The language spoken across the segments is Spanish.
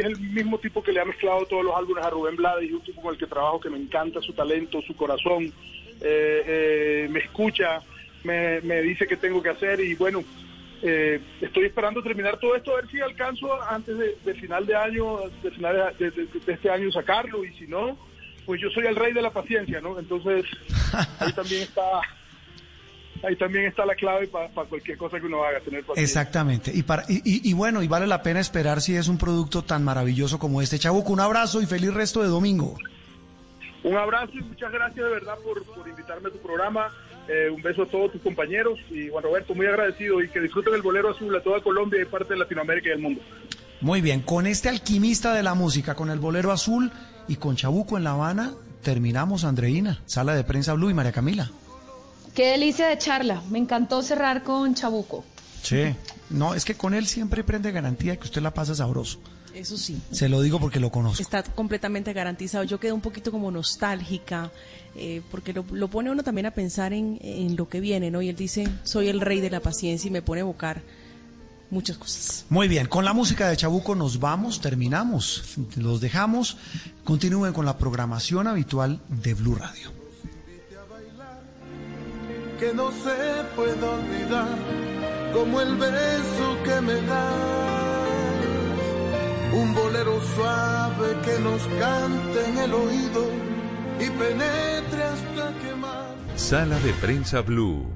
es el mismo tipo que le ha mezclado todos los álbumes a Rubén Blades y un tipo con el que trabajo que me encanta su talento, su corazón, eh, eh, me escucha, me, me dice qué tengo que hacer y bueno, eh, estoy esperando terminar todo esto, a ver si alcanzo antes de, final de año, de final de, este año sacarlo y si no, pues yo soy el rey de la paciencia, ¿no? Entonces ahí también está ahí también está la clave para cualquier cosa que uno haga, tener paciencia. Exactamente. Y, para, y, y, bueno, y vale la pena esperar si es un producto tan maravilloso como este. Chabuco, un abrazo y feliz resto de domingo. Un abrazo y muchas gracias de verdad por, por invitarme a tu programa. Eh, un beso a todos tus compañeros y Juan Roberto, muy agradecido y que disfruten el bolero azul a toda Colombia y parte de Latinoamérica y del mundo. Muy bien, con este alquimista de la música, con el bolero azul y con Chabuco en La Habana, terminamos, Andreina, sala de prensa Blue y María Camila. Qué delicia de charla, me encantó cerrar con Chabuco. Sí, no, es que con él siempre prende garantía que usted la pasa sabroso. Eso sí. Se lo digo porque lo conozco. Está completamente garantizado. Yo quedo un poquito como nostálgica, eh, porque lo, pone uno también a pensar en, en, lo que viene, ¿no? Y él dice, soy el rey de la paciencia y me pone a evocar muchas cosas. Muy bien, con la música de Chabuco nos vamos, terminamos, los dejamos. Continúen con la programación habitual de Blue Radio. Que no se puede olvidar como el beso que me da un bolero suave que nos cante en el oído y penetre hasta quemar. Sala de prensa Blue.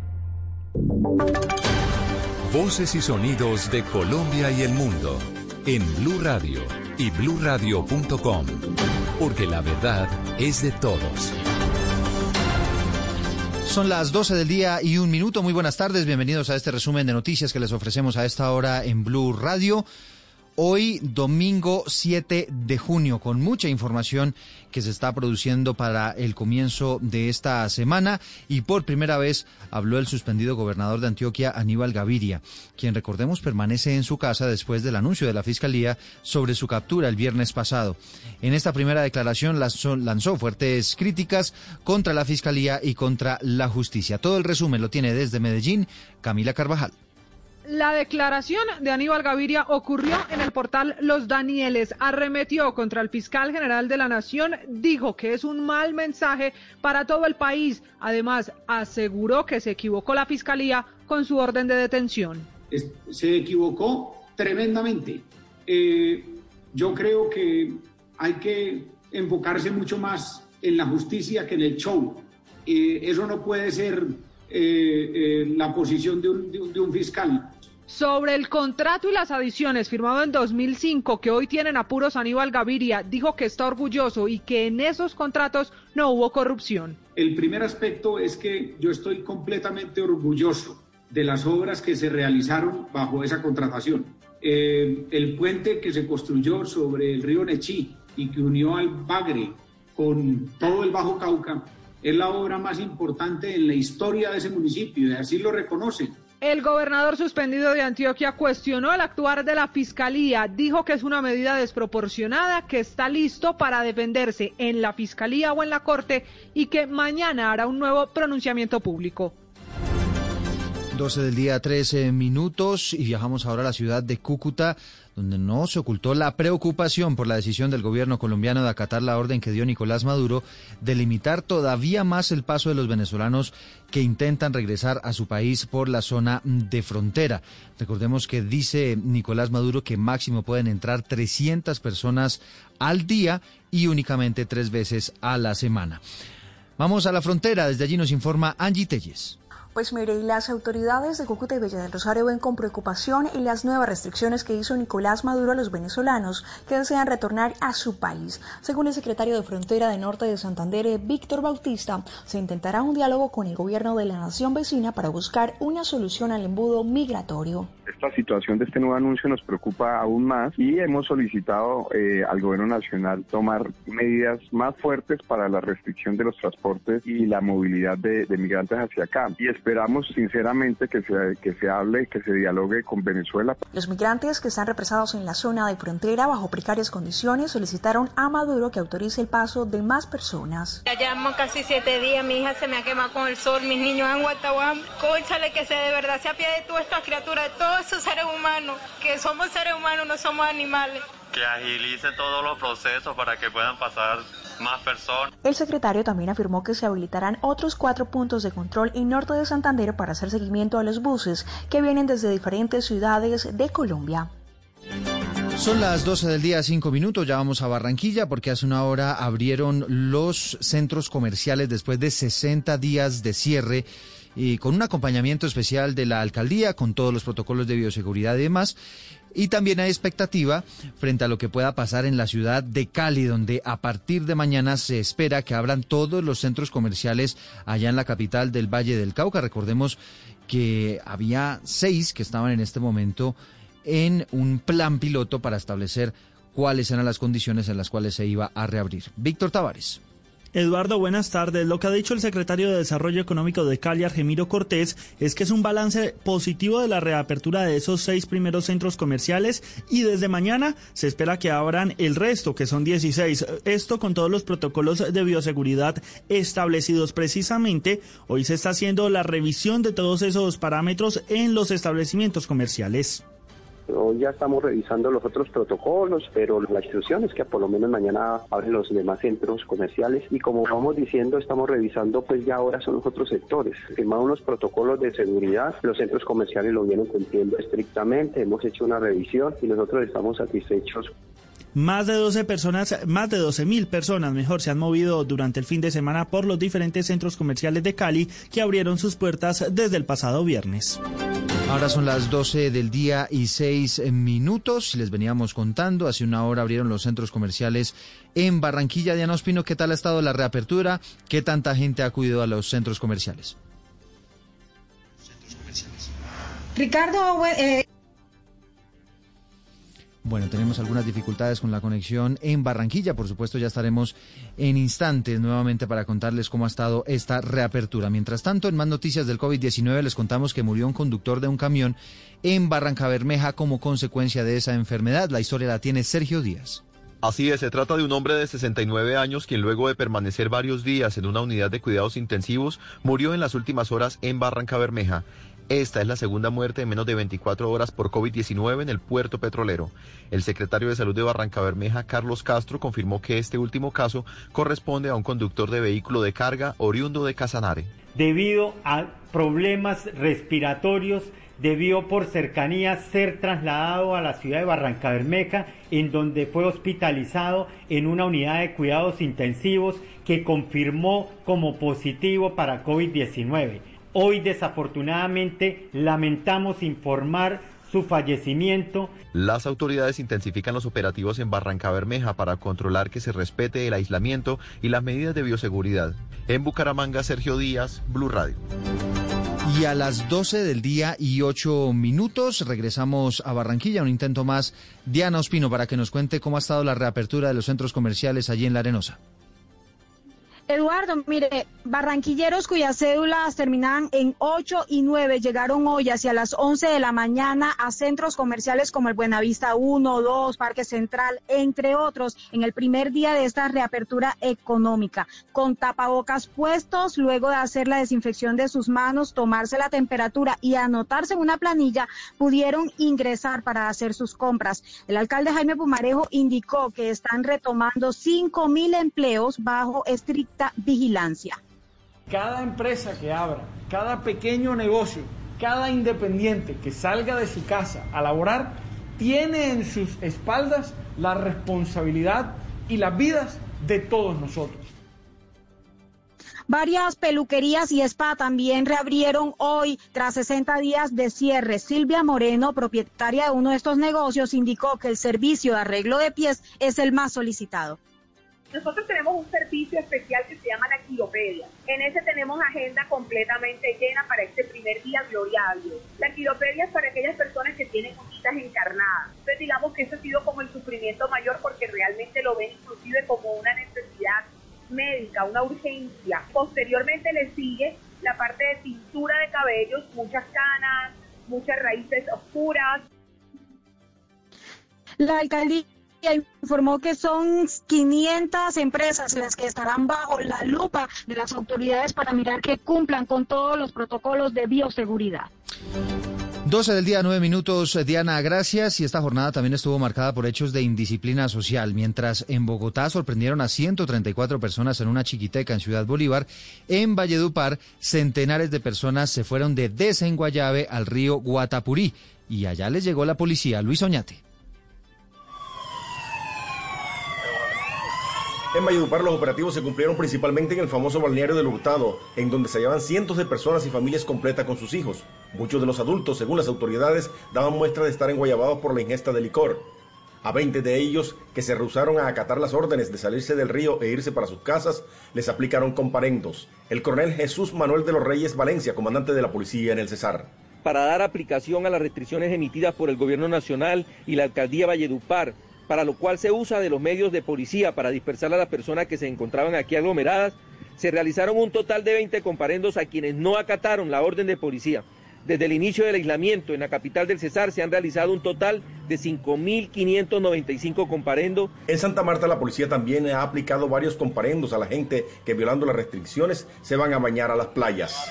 Voces y sonidos de Colombia y el mundo en Blue Radio y bluradio.com, porque la verdad es de todos. Son las 12 del día y un minuto. Muy buenas tardes. Bienvenidos a este resumen de noticias que les ofrecemos a esta hora en Blue Radio hoy domingo 7 de junio con mucha información que se está produciendo para el comienzo de esta semana y por primera vez habló el suspendido gobernador de Antioquia Aníbal Gaviria, quien recordemos permanece en su casa después del anuncio de la Fiscalía sobre su captura el viernes pasado. En esta primera declaración lanzó fuertes críticas contra la Fiscalía y contra la justicia. Todo el resumen lo tiene desde Medellín Camila Carvajal. La declaración de Aníbal Gaviria ocurrió en el portal Los Danieles. Arremetió contra el fiscal general de la Nación, dijo que es un mal mensaje para todo el país. Además, aseguró que se equivocó la fiscalía con su orden de detención. Se equivocó tremendamente. Eh, yo creo que hay que enfocarse mucho más en la justicia que en el show. Eh, eso no puede ser eh, la posición de un fiscal sobre el contrato y las adiciones firmado en 2005 que hoy tienen apuros Aníbal Gaviria, dijo que está orgulloso y que en esos contratos no hubo corrupción. El primer aspecto es que yo estoy completamente orgulloso de las obras que se realizaron bajo esa contratación. Eh, el puente que se construyó sobre el río Nechí y que unió al Bagre con todo el Bajo Cauca es la obra más importante en la historia de ese municipio y así lo reconocen el gobernador suspendido de Antioquia cuestionó el actuar de la fiscalía, dijo que es una medida desproporcionada, que está listo para defenderse en la fiscalía o en la corte y que mañana hará un nuevo pronunciamiento público. 12 del día, 13 minutos y viajamos ahora a la ciudad de Cúcuta donde no se ocultó la preocupación por la decisión del gobierno colombiano de acatar la orden que dio Nicolás Maduro de limitar todavía más el paso de los venezolanos que intentan regresar a su país por la zona de frontera. Recordemos que dice Nicolás Maduro que máximo pueden entrar 300 personas al día y únicamente tres veces a la semana. Vamos a la frontera, desde allí nos informa Angie Telles. Pues mire, las autoridades de Cúcuta y Villa del Rosario ven con preocupación las nuevas restricciones que hizo Nicolás Maduro a los venezolanos que desean retornar a su país. Según el secretario de Frontera de Norte de Santander, Víctor Bautista, se intentará un diálogo con el gobierno de la nación vecina para buscar una solución al embudo migratorio. Esta situación de este nuevo anuncio nos preocupa aún más y hemos solicitado eh, al gobierno nacional tomar medidas más fuertes para la restricción de los transportes y la movilidad de, migrantes hacia acá. Esperamos sinceramente que se, que se hable, que se dialogue con Venezuela. Los migrantes que están represados en la zona de frontera bajo precarias condiciones solicitaron a Maduro que autorice el paso de más personas. Ya llevamos casi siete días, mi hija se me ha quemado con el sol, mis niños en Guatahuam. Cóchale que se de verdad se apiade de todas estas criaturas, de todos esos seres humanos, que somos seres humanos, no somos animales que agilice todos los procesos para que puedan pasar más personas. El secretario también afirmó que se habilitarán otros cuatro puntos de control en norte de Santander para hacer seguimiento a los buses que vienen desde diferentes ciudades de Colombia. Son las 12 del día, 5 minutos, ya vamos a Barranquilla porque hace una hora abrieron los centros comerciales después de 60 días de cierre y con un acompañamiento especial de la alcaldía, con todos los protocolos de bioseguridad y demás. Y también hay expectativa frente a lo que pueda pasar en la ciudad de Cali, donde a partir de mañana se espera que abran todos los centros comerciales allá en la capital del Valle del Cauca. Recordemos que había seis que estaban en este momento en un plan piloto para establecer cuáles eran las condiciones en las cuales se iba a reabrir. Víctor Tavares. Eduardo, buenas tardes. Lo que ha dicho el secretario de Desarrollo Económico de Cali, Argemiro Cortés, es que es un balance positivo de la reapertura de esos seis primeros centros comerciales y desde mañana se espera que abran el resto, que son 16. Esto con todos los protocolos de bioseguridad establecidos precisamente. Hoy se está haciendo la revisión de todos esos parámetros en los establecimientos comerciales. Hoy ya estamos revisando los otros protocolos, pero la instrucción es que por lo menos mañana abren los demás centros comerciales y como vamos diciendo, estamos revisando pues ya ahora son los otros sectores. Firmaron unos protocolos de seguridad, los centros comerciales lo vienen cumpliendo estrictamente, hemos hecho una revisión y nosotros estamos satisfechos más de 12 personas, más de 12 mil personas, mejor, se han movido durante el fin de semana por los diferentes centros comerciales de Cali que abrieron sus puertas desde el pasado viernes. Ahora son las 12 del día y 6 minutos. Les veníamos contando, hace una hora abrieron los centros comerciales en Barranquilla. Diana Ospino, ¿qué tal ha estado la reapertura? ¿Qué tanta gente ha acudido a los centros comerciales? Ricardo, eh, bueno, tenemos algunas dificultades con la conexión en Barranquilla. Por supuesto, ya estaremos en instantes nuevamente para contarles cómo ha estado esta reapertura. Mientras tanto, en más noticias del COVID-19 les contamos que murió un conductor de un camión en Barranca Bermeja como consecuencia de esa enfermedad. La historia la tiene Sergio Díaz. Así es, se trata de un hombre de 69 años quien luego de permanecer varios días en una unidad de cuidados intensivos murió en las últimas horas en Barranca Bermeja. Esta es la segunda muerte en menos de 24 horas por COVID-19 en el puerto petrolero. El secretario de Salud de Barranca Bermeja, Carlos Castro, confirmó que este último caso corresponde a un conductor de vehículo de carga oriundo de Casanare. Debido a problemas respiratorios, debió por cercanía ser trasladado a la ciudad de Barranca Bermeja, en donde fue hospitalizado en una unidad de cuidados intensivos que confirmó como positivo para COVID-19. Hoy desafortunadamente lamentamos informar su fallecimiento. Las autoridades intensifican los operativos en Barranca Bermeja para controlar que se respete el aislamiento y las medidas de bioseguridad. En Bucaramanga, Sergio Díaz, Blue Radio. Y a las 12 del día y 8 minutos regresamos a Barranquilla, un intento más. Diana Ospino para que nos cuente cómo ha estado la reapertura de los centros comerciales allí en La Arenosa. Eduardo, mire, barranquilleros cuyas cédulas terminan en 8 y 9 llegaron hoy hacia las 11 de la mañana a centros comerciales como el Buenavista 1, 2, Parque Central, entre otros, en el primer día de esta reapertura económica, con tapabocas puestos, luego de hacer la desinfección de sus manos, tomarse la temperatura y anotarse en una planilla, pudieron ingresar para hacer sus compras. El alcalde Jaime Pumarejo indicó que están retomando 5 mil empleos bajo estricto vigilancia. Cada empresa que abra, cada pequeño negocio, cada independiente que salga de su casa a laborar, tiene en sus espaldas la responsabilidad y las vidas de todos nosotros. Varias peluquerías y spa también reabrieron hoy tras 60 días de cierre. Silvia Moreno, propietaria de uno de estos negocios, indicó que el servicio de arreglo de pies es el más solicitado. Nosotros tenemos un servicio especial que se llama la Quiropedia. En ese tenemos agenda completamente llena para este primer día, gloria. La Quiropedia es para aquellas personas que tienen uñitas encarnadas. Entonces digamos que eso ha sido como el sufrimiento mayor porque realmente lo ven inclusive como una necesidad médica, una urgencia. Posteriormente le sigue la parte de tintura de cabellos, muchas canas, muchas raíces oscuras. La alcaldía informó que son 500 empresas las que estarán bajo la lupa de las autoridades para mirar que cumplan con todos los protocolos de bioseguridad. 12 del día, 9 minutos. Diana, gracias. Y esta jornada también estuvo marcada por hechos de indisciplina social. Mientras en Bogotá sorprendieron a 134 personas en una chiquiteca en Ciudad Bolívar, en Valledupar, centenares de personas se fueron de Desenguayabe al río Guatapurí. Y allá les llegó la policía. Luis Oñate. En Valledupar los operativos se cumplieron principalmente en el famoso balneario del Hurtado, en donde se hallaban cientos de personas y familias completas con sus hijos. Muchos de los adultos, según las autoridades, daban muestra de estar enguayabados por la ingesta de licor. A 20 de ellos, que se rehusaron a acatar las órdenes de salirse del río e irse para sus casas, les aplicaron comparendos. El coronel Jesús Manuel de los Reyes Valencia, comandante de la policía en el Cesar. Para dar aplicación a las restricciones emitidas por el Gobierno Nacional y la Alcaldía Valledupar, para lo cual se usa de los medios de policía para dispersar a las personas que se encontraban aquí aglomeradas, se realizaron un total de 20 comparendos a quienes no acataron la orden de policía. Desde el inicio del aislamiento en la capital del Cesar se han realizado un total de 5.595 comparendos. En Santa Marta la policía también ha aplicado varios comparendos a la gente que violando las restricciones se van a bañar a las playas.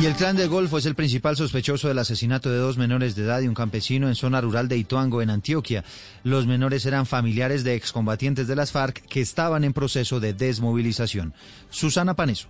Y el clan del Golfo es el principal sospechoso del asesinato de dos menores de edad y un campesino en zona rural de Ituango, en Antioquia. Los menores eran familiares de excombatientes de las FARC que estaban en proceso de desmovilización. Susana Paneso.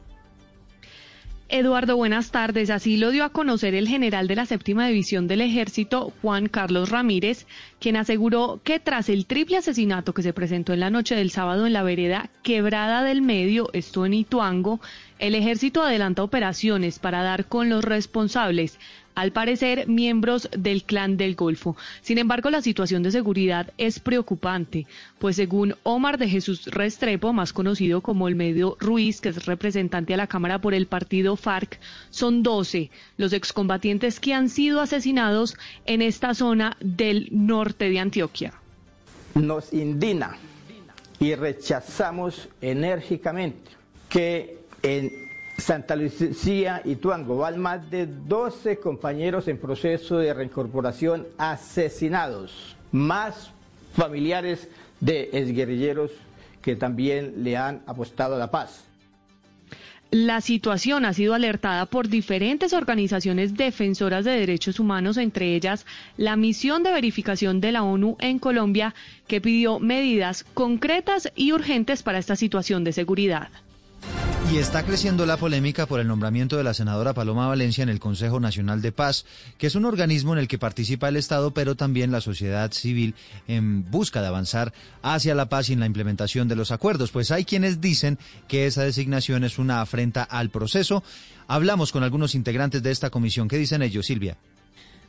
Eduardo, buenas tardes. Así lo dio a conocer el general de la séptima división del ejército, Juan Carlos Ramírez, quien aseguró que tras el triple asesinato que se presentó en la noche del sábado en la vereda Quebrada del Medio, esto en Ituango, el ejército adelanta operaciones para dar con los responsables al parecer miembros del clan del Golfo. Sin embargo, la situación de seguridad es preocupante, pues según Omar de Jesús Restrepo, más conocido como el medio Ruiz, que es representante a la Cámara por el partido FARC, son 12 los excombatientes que han sido asesinados en esta zona del norte de Antioquia. Nos indigna y rechazamos enérgicamente que en Santa Lucía y Tuango van más de 12 compañeros en proceso de reincorporación asesinados, más familiares de exguerrilleros que también le han apostado a la paz. La situación ha sido alertada por diferentes organizaciones defensoras de derechos humanos, entre ellas la misión de verificación de la ONU en Colombia, que pidió medidas concretas y urgentes para esta situación de seguridad. Y está creciendo la polémica por el nombramiento de la senadora Paloma Valencia en el Consejo Nacional de Paz, que es un organismo en el que participa el Estado, pero también la sociedad civil en busca de avanzar hacia la paz y en la implementación de los acuerdos. Pues hay quienes dicen que esa designación es una afrenta al proceso. Hablamos con algunos integrantes de esta comisión. ¿Qué dicen ellos, Silvia?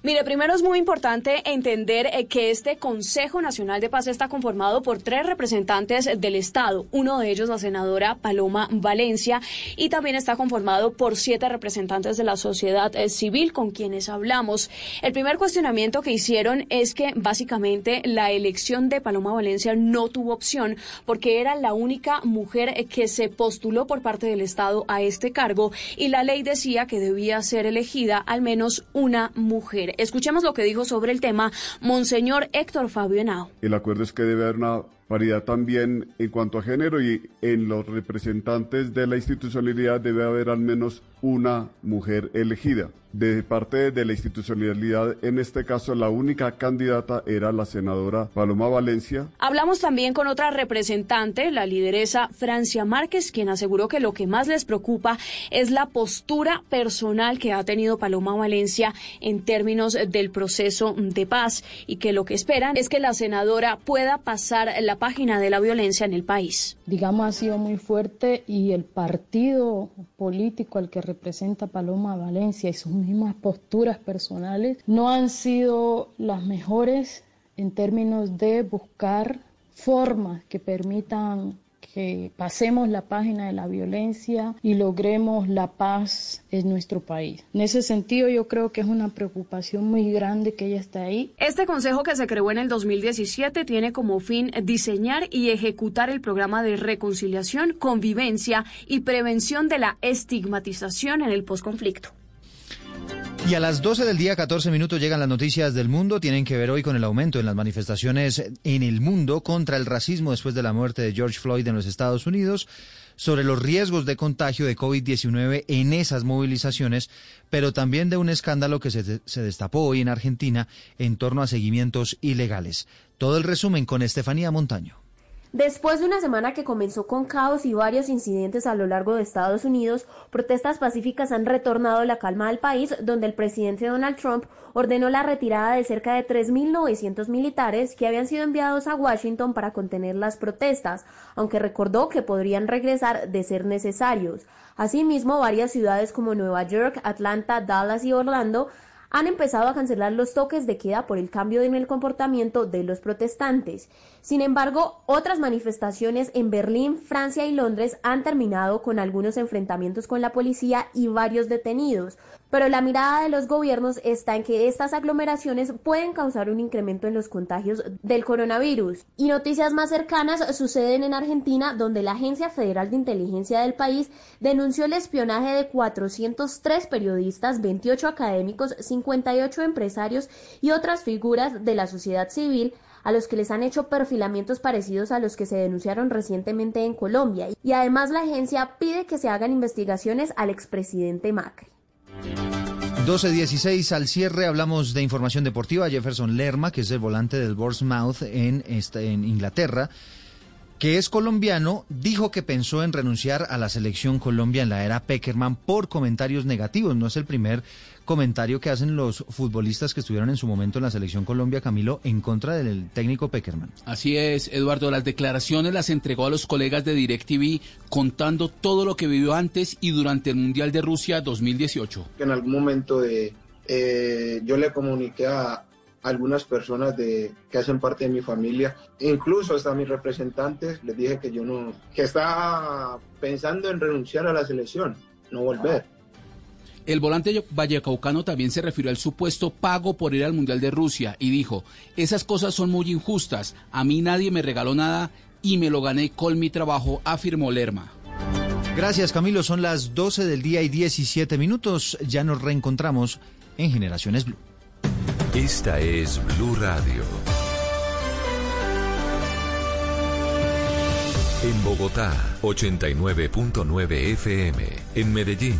Mire, primero es muy importante entender eh, que este Consejo Nacional de Paz está conformado por tres representantes del Estado, uno de ellos la senadora Paloma Valencia, y también está conformado por siete representantes de la sociedad eh, civil con quienes hablamos. El primer cuestionamiento que hicieron es que básicamente la elección de Paloma Valencia no tuvo opción porque era la única mujer eh, que se postuló por parte del Estado a este cargo y la ley decía que debía ser elegida al menos una mujer. Escuchemos lo que dijo sobre el tema Monseñor Héctor Fabio Henao. El acuerdo es que debe haber una paridad también en cuanto a género y en los representantes de la institucionalidad debe haber al menos una mujer elegida. De parte de la institucionalidad, en este caso, la única candidata era la senadora Paloma Valencia. Hablamos también con otra representante, la lideresa Francia Márquez, quien aseguró que lo que más les preocupa es la postura personal que ha tenido Paloma Valencia en términos del proceso de paz y que lo que esperan es que la senadora pueda pasar la página de la violencia en el país. Digamos, ha sido muy fuerte y el partido político al que representa Paloma Valencia y sus mismas posturas personales no han sido las mejores en términos de buscar formas que permitan que pasemos la página de la violencia y logremos la paz en nuestro país. En ese sentido, yo creo que es una preocupación muy grande que ella está ahí. Este consejo que se creó en el 2017 tiene como fin diseñar y ejecutar el programa de reconciliación, convivencia y prevención de la estigmatización en el posconflicto. Y a las 12 del día, 14 minutos, llegan las noticias del mundo. Tienen que ver hoy con el aumento en las manifestaciones en el mundo contra el racismo después de la muerte de George Floyd en los Estados Unidos, sobre los riesgos de contagio de COVID-19 en esas movilizaciones, pero también de un escándalo que se, se destapó hoy en Argentina en torno a seguimientos ilegales. Todo el resumen con Estefanía Montaño. Después de una semana que comenzó con caos y varios incidentes a lo largo de Estados Unidos, protestas pacíficas han retornado la calma al país, donde el presidente Donald Trump ordenó la retirada de cerca de 3.900 militares que habían sido enviados a Washington para contener las protestas, aunque recordó que podrían regresar de ser necesarios. Asimismo, varias ciudades como Nueva York, Atlanta, Dallas y Orlando han empezado a cancelar los toques de queda por el cambio en el comportamiento de los protestantes. Sin embargo, otras manifestaciones en Berlín, Francia y Londres han terminado con algunos enfrentamientos con la policía y varios detenidos, pero la mirada de los gobiernos está en que estas aglomeraciones pueden causar un incremento en los contagios del coronavirus. Y noticias más cercanas suceden en Argentina, donde la Agencia Federal de Inteligencia del país denunció el espionaje de 403 periodistas, 28 académicos, 58 empresarios y otras figuras de la sociedad civil a los que les han hecho perfilamientos parecidos a los que se denunciaron recientemente en Colombia. Y además la agencia pide que se hagan investigaciones al expresidente Macri. 12.16 al cierre hablamos de información deportiva. Jefferson Lerma, que es el volante del Bournemouth en, en Inglaterra, que es colombiano, dijo que pensó en renunciar a la selección Colombia en la era Peckerman por comentarios negativos. No es el primer comentario que hacen los futbolistas que estuvieron en su momento en la selección Colombia, Camilo, en contra del técnico Peckerman. Así es, Eduardo. Las declaraciones las entregó a los colegas de DirecTV contando todo lo que vivió antes y durante el Mundial de Rusia 2018. En algún momento de, eh, yo le comuniqué a algunas personas de, que hacen parte de mi familia, incluso hasta mis representantes, les dije que yo no, que estaba pensando en renunciar a la selección, no volver. El volante vallecaucano también se refirió al supuesto pago por ir al Mundial de Rusia y dijo, esas cosas son muy injustas, a mí nadie me regaló nada y me lo gané con mi trabajo, afirmó Lerma. Gracias Camilo, son las 12 del día y 17 minutos, ya nos reencontramos en Generaciones Blue. Esta es Blue Radio. En Bogotá, 89.9 FM. En Medellín.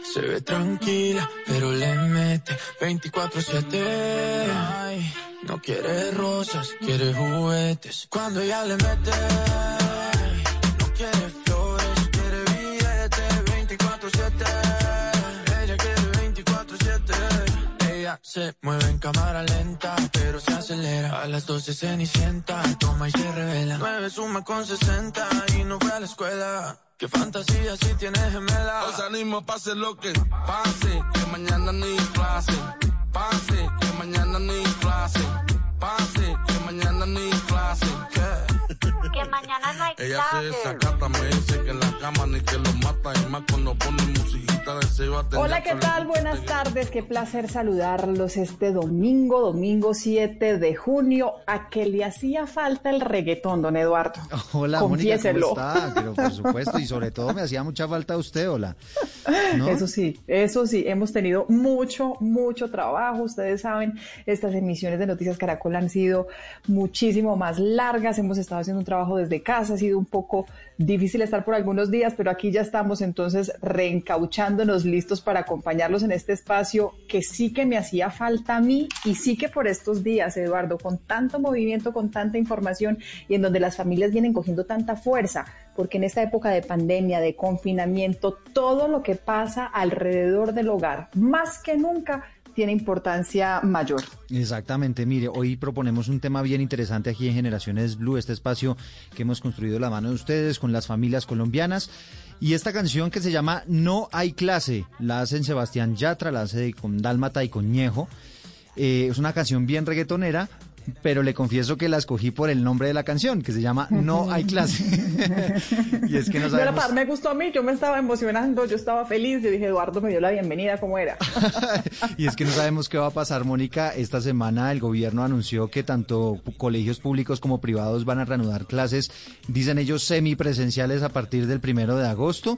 Se ve tranquila, pero le mete 24-7. No quiere rosas, quiere juguetes. Cuando ella le mete, no quiere flores, quiere billetes 24-7. Ella quiere 24-7. Ella se mueve en cámara lenta, pero se acelera. A las 12 se ni sienta, toma y se revela. 9 suma con 60 y no fue a la escuela. Qué fantasía si tienes gemela. Os animo, pase lo que pase, que mañana ni clase. Pase, que mañana ni clase. Pase, que mañana ni clase. Que mañana no hay Ella se clase. desacata, me dice que en la cama ni que lo mata. Y más cuando pone musiquita de Seba. Hola, ¿qué tal? Buenas tardes. Qué placer saludarlos este domingo, domingo 7 de junio, a que le hacía falta el reggaetón, don Eduardo. Hola, Confiéselo. Mónica, ¿cómo está? Pero por supuesto, y sobre todo me hacía mucha falta usted, hola. ¿No? Eso sí, eso sí, hemos tenido mucho, mucho trabajo. Ustedes saben, estas emisiones de Noticias Caracol han sido muchísimo más largas. Hemos estado haciendo un trabajo desde casa, ha sido un poco difícil estar por algunos días, pero aquí ya estamos entonces reencauchándonos listos para acompañarlos en este espacio que sí que me hacía falta a mí y sí que por estos días, Eduardo, con tanto movimiento, con tanta información y en donde las familias vienen cogiendo tanta fuerza, porque en esta época de pandemia, de confinamiento, todo lo que pasa alrededor del hogar, más que nunca, tiene importancia mayor. Exactamente, mire, hoy proponemos un tema bien interesante aquí en Generaciones Blue, este espacio que hemos construido la mano de ustedes con las familias colombianas. Y esta canción que se llama No hay clase, la hacen Sebastián Yatra, la hace con Dálmata y con Ñejo. Eh, es una canción bien reggaetonera, pero le confieso que la escogí por el nombre de la canción, que se llama No hay clase. y es que no Pero la sabemos... me gustó a mí, yo me estaba emocionando, yo estaba feliz, yo dije, Eduardo me dio la bienvenida, ¿cómo era? Y es que no sabemos qué va a pasar, Mónica. Esta semana el gobierno anunció que tanto colegios públicos como privados van a reanudar clases, dicen ellos, semipresenciales a partir del primero de agosto.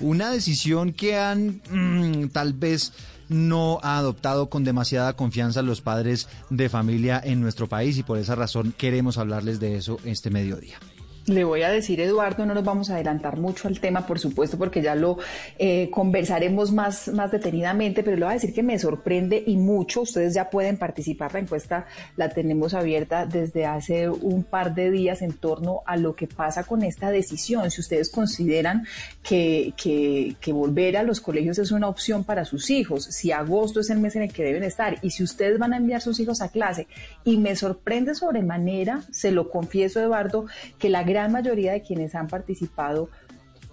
Una decisión que han mm, tal vez no ha adoptado con demasiada confianza los padres de familia en nuestro país y por esa razón queremos hablarles de eso este mediodía. Le voy a decir, Eduardo, no nos vamos a adelantar mucho al tema, por supuesto, porque ya lo eh, conversaremos más, más detenidamente, pero le voy a decir que me sorprende y mucho. Ustedes ya pueden participar, la encuesta la tenemos abierta desde hace un par de días en torno a lo que pasa con esta decisión. Si ustedes consideran que, que, que volver a los colegios es una opción para sus hijos, si agosto es el mes en el que deben estar y si ustedes van a enviar sus hijos a clase. Y me sorprende sobremanera, se lo confieso, Eduardo, que la gran mayoría de quienes han participado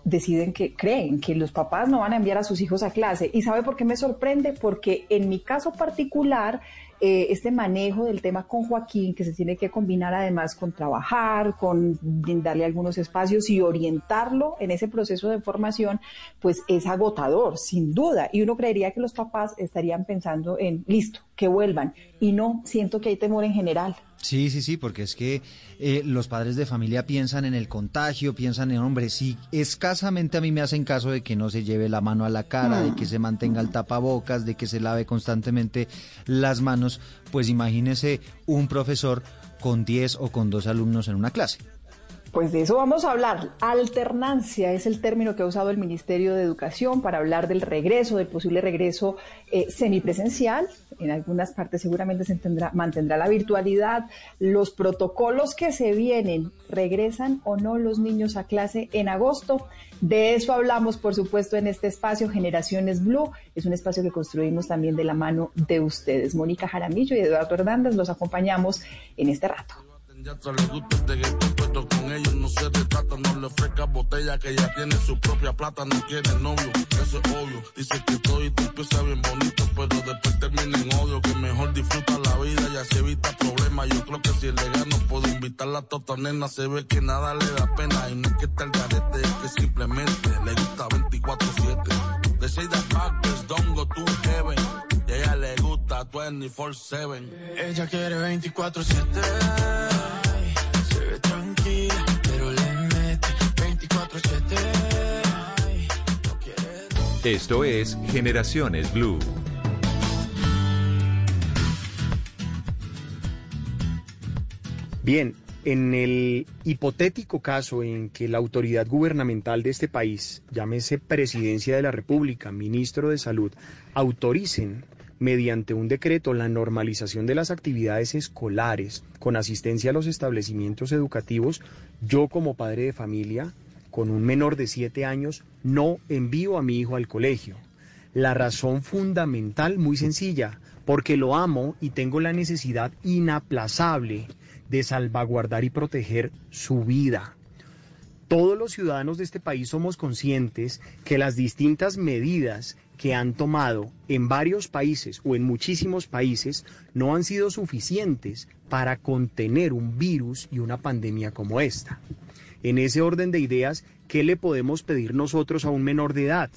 deciden que creen que los papás no van a enviar a sus hijos a clase. ¿Y sabe por qué me sorprende? Porque en mi caso particular, eh, este manejo del tema con Joaquín, que se tiene que combinar además con trabajar, con brindarle algunos espacios y orientarlo en ese proceso de formación, pues es agotador, sin duda. Y uno creería que los papás estarían pensando en, listo, que vuelvan. Y no, siento que hay temor en general. Sí, sí, sí, porque es que eh, los padres de familia piensan en el contagio, piensan en, hombre, si escasamente a mí me hacen caso de que no se lleve la mano a la cara, de que se mantenga el tapabocas, de que se lave constantemente las manos, pues imagínese un profesor con 10 o con dos alumnos en una clase. Pues de eso vamos a hablar. Alternancia es el término que ha usado el Ministerio de Educación para hablar del regreso, del posible regreso eh, semipresencial. En algunas partes seguramente se tendrá- mantendrá la virtualidad. Los protocolos que se vienen, ¿regresan o no los niños a clase en agosto? De eso hablamos, por supuesto, en este espacio Generaciones Blue. Es un espacio que construimos también de la mano de ustedes. Mónica Jaramillo y Eduardo Hernández los acompañamos en este rato. Ya te le gusta este gueto, pero con ellos no se retrata, no le ofrezca botella que ya tiene su propia plata, no quiere novio, eso es obvio. Dice que todo y tú empieza bien bonito, pero después termina en odio, que mejor disfruta la vida y así evita problemas. Yo creo que si le gano puedo invitarla a tota nena, se ve que nada le da pena y no es que esté el garete, es que simplemente le gusta 24-7. De say that backwards, don't go to heaven. 24-7. Ella quiere 24-7. Ay, Se ve tranquila, pero le mete 24-7. Ay, no quiere Esto es Generaciones Blue. Bien, en el hipotético caso en que la autoridad gubernamental de este país, llámese Presidencia de la República, Ministro de Salud, autoricen mediante un decreto la normalización de las actividades escolares con asistencia a los establecimientos educativos, yo como padre de familia, con un menor de 7 años, no envío a mi hijo al colegio. La razón fundamental, muy sencilla, porque lo amo y tengo la necesidad inaplazable de salvaguardar y proteger su vida. todos los ciudadanos de este país somos conscientes que las distintas medidas que han tomado en varios países o en muchísimos países no han sido suficientes para contener un virus y una pandemia como esta. En ese orden de ideas, ¿qué le podemos pedir nosotros a un menor de edad?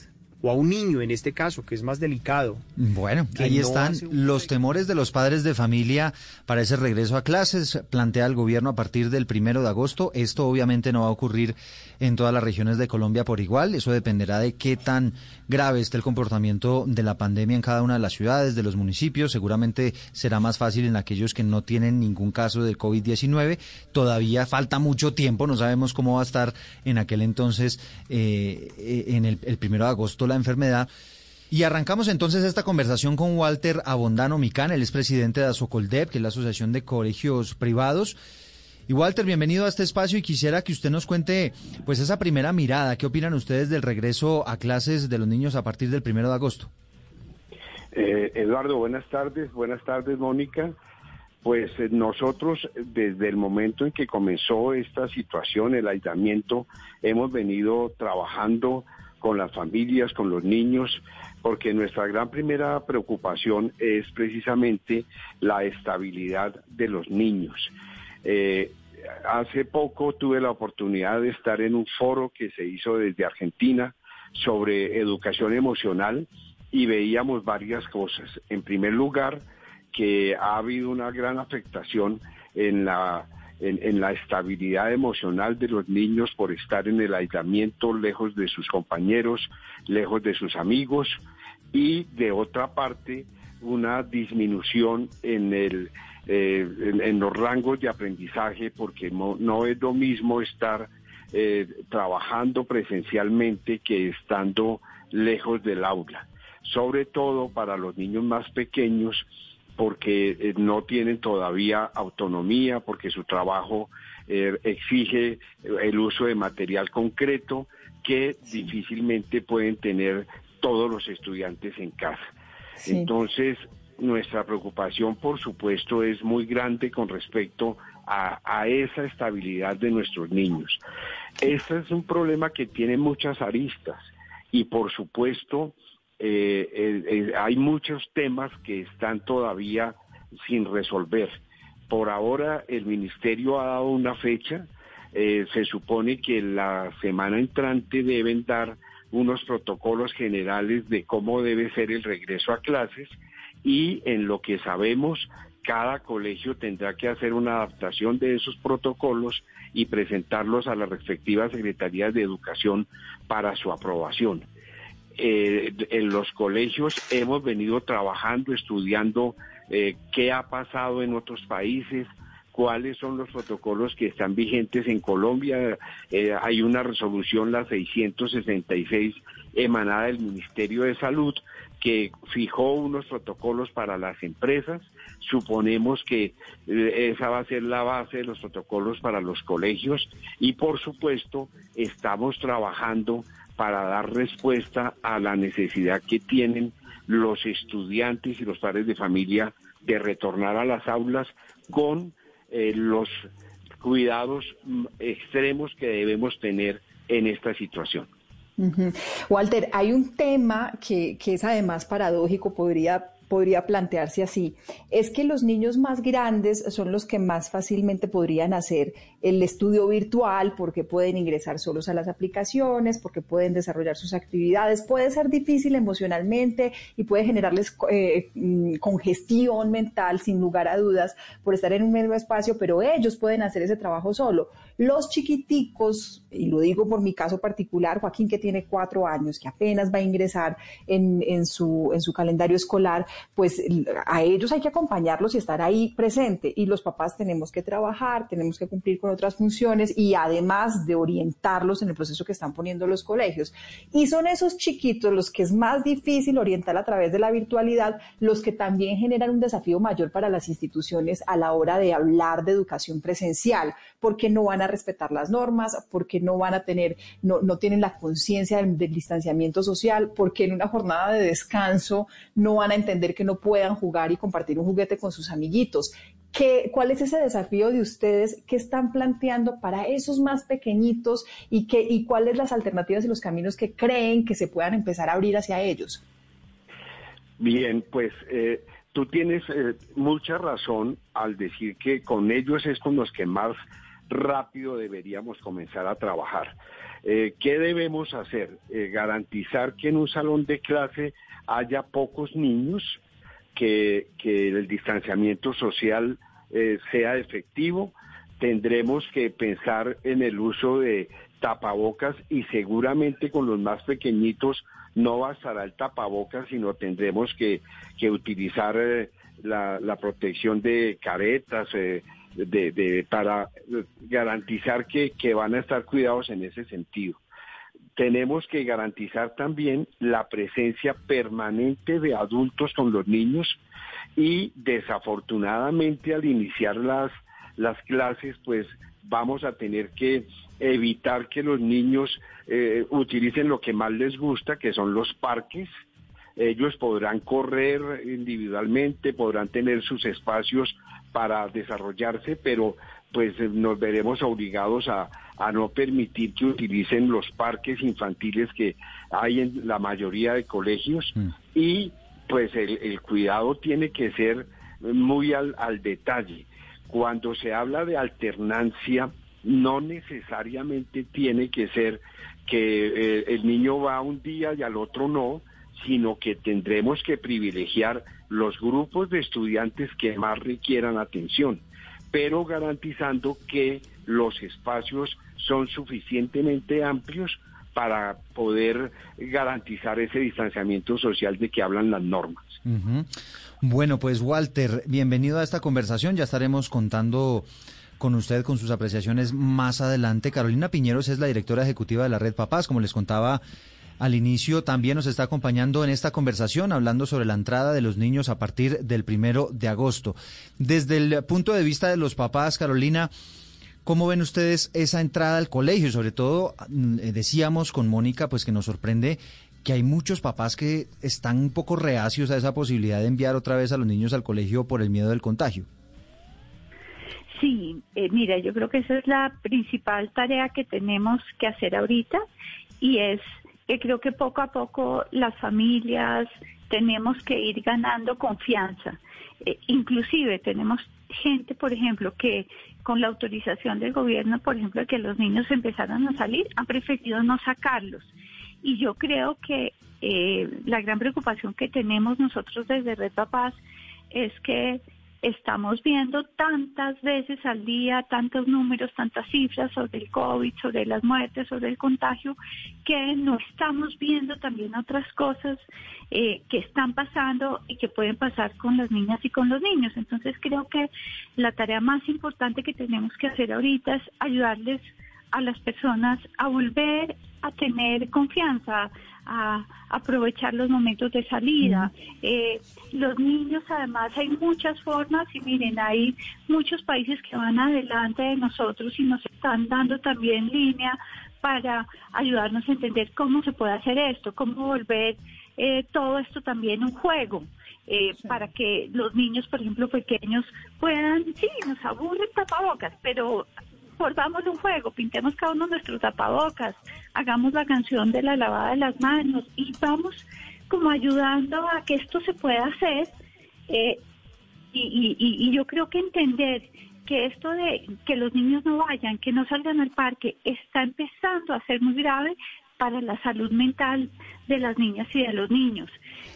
O a un niño en este caso, que es más delicado. Bueno, ahí están los temores de los padres de familia para ese regreso a clases. Plantea el gobierno a partir del primero de agosto. Esto obviamente no va a ocurrir en todas las regiones de Colombia por igual. Eso dependerá de qué tan grave esté el comportamiento de la pandemia en cada una de las ciudades, de los municipios. Seguramente será más fácil en aquellos que no tienen ningún caso de COVID-19. Todavía falta mucho tiempo. No sabemos cómo va a estar en aquel entonces, eh, eh, en el, el primero de agosto la enfermedad. Y arrancamos entonces esta conversación con Walter Abondano Micán, el es presidente de Asocoldep, que es la Asociación de Colegios Privados. Y Walter, bienvenido a este espacio y quisiera que usted nos cuente pues esa primera mirada. ¿Qué opinan ustedes del regreso a clases de los niños a partir del primero de agosto? Eh, Eduardo, buenas tardes. Buenas tardes, Mónica. Pues eh, nosotros desde el momento en que comenzó esta situación, el aislamiento, hemos venido trabajando con las familias, con los niños, porque nuestra gran primera preocupación es precisamente la estabilidad de los niños. Eh, hace poco tuve la oportunidad de estar en un foro que se hizo desde Argentina sobre educación emocional y veíamos varias cosas. En primer lugar, que ha habido una gran afectación en la en, la estabilidad emocional de los niños por estar en el aislamiento, lejos de sus compañeros, lejos de sus amigos, y de otra parte una disminución en el eh, en, los rangos de aprendizaje porque no, es lo mismo estar eh, trabajando presencialmente que estando lejos del aula. Sobre todo para los niños más pequeños porque eh, no tienen todavía autonomía, porque su trabajo eh, exige el uso de material concreto que difícilmente pueden tener todos los estudiantes en casa. Entonces, nuestra preocupación, por supuesto, es muy grande con respecto a, a, esa estabilidad de nuestros niños. Este es un problema que tiene muchas aristas y, por supuesto, eh, hay muchos temas que están todavía sin resolver. Por ahora el ministerio ha dado una fecha, eh, se supone que la semana entrante deben dar unos protocolos generales de cómo debe ser el regreso a clases y en lo que sabemos cada colegio tendrá que hacer una adaptación de esos protocolos y presentarlos a las respectivas secretarías de educación para su aprobación. Eh, en los colegios hemos venido trabajando, estudiando eh, qué ha pasado en otros países, cuáles son los protocolos que están vigentes en Colombia. Eh, hay una resolución, la 666, emanada del Ministerio de Salud, que fijó unos protocolos para las empresas. Suponemos que esa va a ser la base de los protocolos para los colegios y, por supuesto, estamos trabajando para dar respuesta a la necesidad que tienen los estudiantes y los padres de familia de retornar a las aulas con eh, los cuidados mm, extremos que debemos tener en esta situación. Walter, hay un tema que, que es además paradójico, podría podría plantearse así, es que los niños más grandes son los que más fácilmente podrían hacer el estudio virtual porque pueden ingresar solos a las aplicaciones, porque pueden desarrollar sus actividades. Puede ser difícil emocionalmente y puede generarles eh, mm, congestión mental, sin lugar a dudas, por estar en un mismo espacio, pero ellos pueden hacer ese trabajo solo. Los chiquiticos, y lo digo por mi caso particular, Joaquín que tiene cuatro años, que apenas va a ingresar en, en, su, en su calendario escolar, pues a ellos hay que acompañarlos y estar ahí presente. Y los papás tenemos que trabajar, tenemos que cumplir con otras funciones y además de orientarlos en el proceso que están poniendo los colegios. Y son esos chiquitos los que es más difícil orientar a través de la virtualidad, los que también generan un desafío mayor para las instituciones a la hora de hablar de educación presencial, porque no van a respetar las normas, porque no van a tener, no, no tienen la conciencia del, distanciamiento social, porque en una jornada de descanso no van a entender que no puedan jugar y compartir un juguete con sus amiguitos. ¿Qué, ¿Cuál es ese desafío de ustedes? ¿Qué están planteando para esos más pequeñitos y, qué, y cuáles las alternativas y los caminos que creen que se puedan empezar a abrir hacia ellos? Bien, pues eh, tú tienes eh, mucha razón al decir que con ellos es con los que más rápido deberíamos comenzar a trabajar. Eh, ¿Qué debemos hacer? garantizar que en un salón de clase haya pocos niños, que, el distanciamiento social sea efectivo. Tendremos que pensar en el uso de tapabocas y seguramente con los más pequeñitos no bastará el tapabocas, sino tendremos que, utilizar eh, la, protección de caretas de, para garantizar que, que van a estar cuidados en ese sentido. Tenemos que garantizar también la presencia permanente de adultos con los niños y desafortunadamente al iniciar las, las clases, pues vamos a tener que evitar que los niños eh, utilicen lo que más les gusta, que son los parques. Ellos podrán correr individualmente, podrán tener sus espacios para desarrollarse, pero pues nos veremos obligados a, no permitir que utilicen los parques infantiles que hay en la mayoría de colegios mm. y pues el, cuidado tiene que ser muy al, al detalle. Cuando se habla de alternancia, no necesariamente tiene que ser que eh, el niño va un día y al otro no, sino que tendremos que privilegiar los grupos de estudiantes que más requieran atención, pero garantizando que los espacios son suficientemente amplios para poder garantizar ese distanciamiento social de que hablan las normas. Bueno, pues Walter, bienvenido a esta conversación. Ya estaremos contando con usted con sus apreciaciones más adelante. Carolina Piñeros es la directora ejecutiva de la Red Papás, como les contaba al inicio, también nos está acompañando en esta conversación hablando sobre la entrada de los niños a partir del primero de agosto. Desde el punto de vista de los papás, Carolina, ¿Cómo ven ustedes esa entrada al colegio? Sobre todo, mm, eh, decíamos con Mónica, pues que nos sorprende que hay muchos papás que están un poco reacios a esa posibilidad de enviar otra vez a los niños al colegio por el miedo del contagio. Sí, eh, mira, yo creo que esa es la principal tarea que tenemos que hacer ahorita y es que creo que poco a poco las familias tenemos que ir ganando confianza. Eh, inclusive tenemos gente, por ejemplo, que con la autorización del gobierno, por ejemplo, que los niños empezaron a salir, han preferido no sacarlos. Y yo creo que eh, la gran preocupación que tenemos nosotros desde Red Papás es que estamos viendo tantas veces al día, tantos números, tantas cifras sobre el COVID, sobre las muertes, sobre el contagio, que no estamos viendo también otras cosas eh, que están pasando y que pueden pasar con las niñas y con los niños. Entonces creo que la tarea más importante que tenemos que hacer ahorita es ayudarles a las personas a volver a tener confianza, a aprovechar los momentos de salida. Eh, los niños, además, hay muchas formas y miren, hay muchos países que van adelante de nosotros y nos están dando también línea para ayudarnos a entender cómo se puede hacer esto, cómo volver eh, todo esto también un juego. Eh, para que los niños, por ejemplo, pequeños puedan, sí, nos aburre tapabocas, pero volvamos un juego, pintemos cada uno nuestros tapabocas, hagamos la canción de la lavada de las manos y vamos como ayudando a que esto se pueda hacer. Eh, y, y, yo creo que entender que esto de que los niños no vayan, que no salgan al parque, está empezando a ser muy grave para la salud mental de las niñas y de los niños.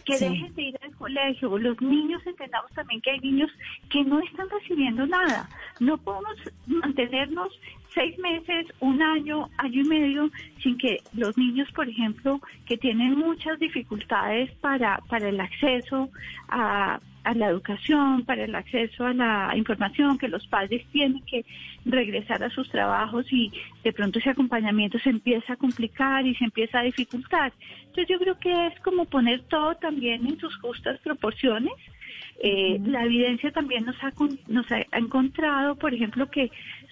Que dejen de ir al colegio. Los niños entendamos también que hay niños que no están recibiendo nada. No podemos mantenernos seis meses, un año, año y medio, sin que los niños, por ejemplo, que tienen muchas dificultades para, para el acceso a, a la educación, para el acceso a la información, que los padres tienen que regresar a sus trabajos y de pronto ese acompañamiento se empieza a complicar y se empieza a dificultar. Entonces yo creo que es como poner todo también en sus justas proporciones. Eh, la evidencia también nos ha, nos ha encontrado, por ejemplo, que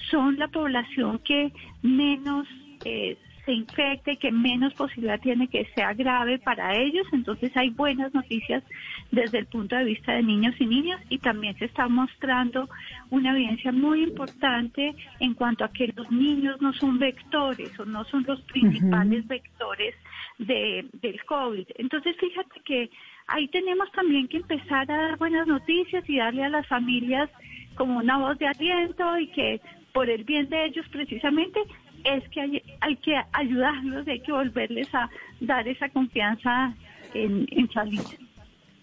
son la población que menos eh, se infecte, que menos posibilidad tiene que sea grave para ellos. Entonces hay buenas noticias desde el punto de vista de niños y niñas y también se está mostrando una evidencia muy importante en cuanto a que los niños no son vectores o no son los principales vectores de, del COVID. Entonces fíjate que ahí tenemos también que empezar a dar buenas noticias y darle a las familias como una voz de aliento y que por el bien de ellos precisamente es que hay, hay que ayudarlos, hay que volverles a dar esa confianza en, en salir.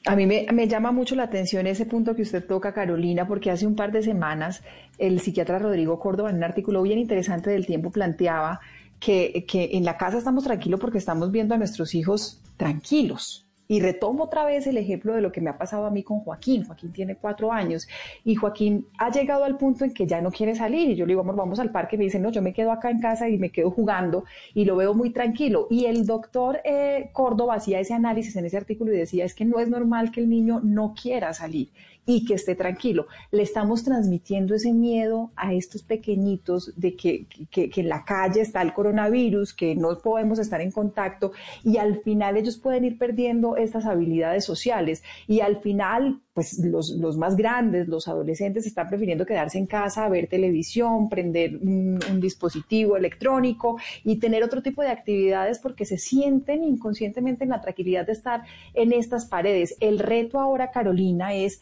A mí me, me, llama mucho la atención ese punto que usted toca, Carolina, porque hace un par de semanas el psiquiatra Rodrigo Córdoba en un artículo bien interesante del tiempo planteaba que, que en la casa estamos tranquilos porque estamos viendo a nuestros hijos tranquilos. Y retomo otra vez el ejemplo de lo que me ha pasado a mí con Joaquín. Joaquín tiene cuatro años y Joaquín ha llegado al punto en que ya no quiere salir. Y yo le digo, amor, vamos al parque. Y me dice, no, yo me quedo acá en casa y me quedo jugando y lo veo muy tranquilo. Y el doctor eh, Córdoba hacía ese análisis en ese artículo y decía, es que no es normal que el niño no quiera salir y que esté tranquilo. Le estamos transmitiendo ese miedo a estos pequeñitos de que, que, en la calle está el coronavirus, que no podemos estar en contacto y al final ellos pueden ir perdiendo estas habilidades sociales y al final pues los, los más grandes, los adolescentes están prefiriendo quedarse en casa, ver televisión, prender un dispositivo electrónico y tener otro tipo de actividades porque se sienten inconscientemente en la tranquilidad de estar en estas paredes. El reto ahora, Carolina, es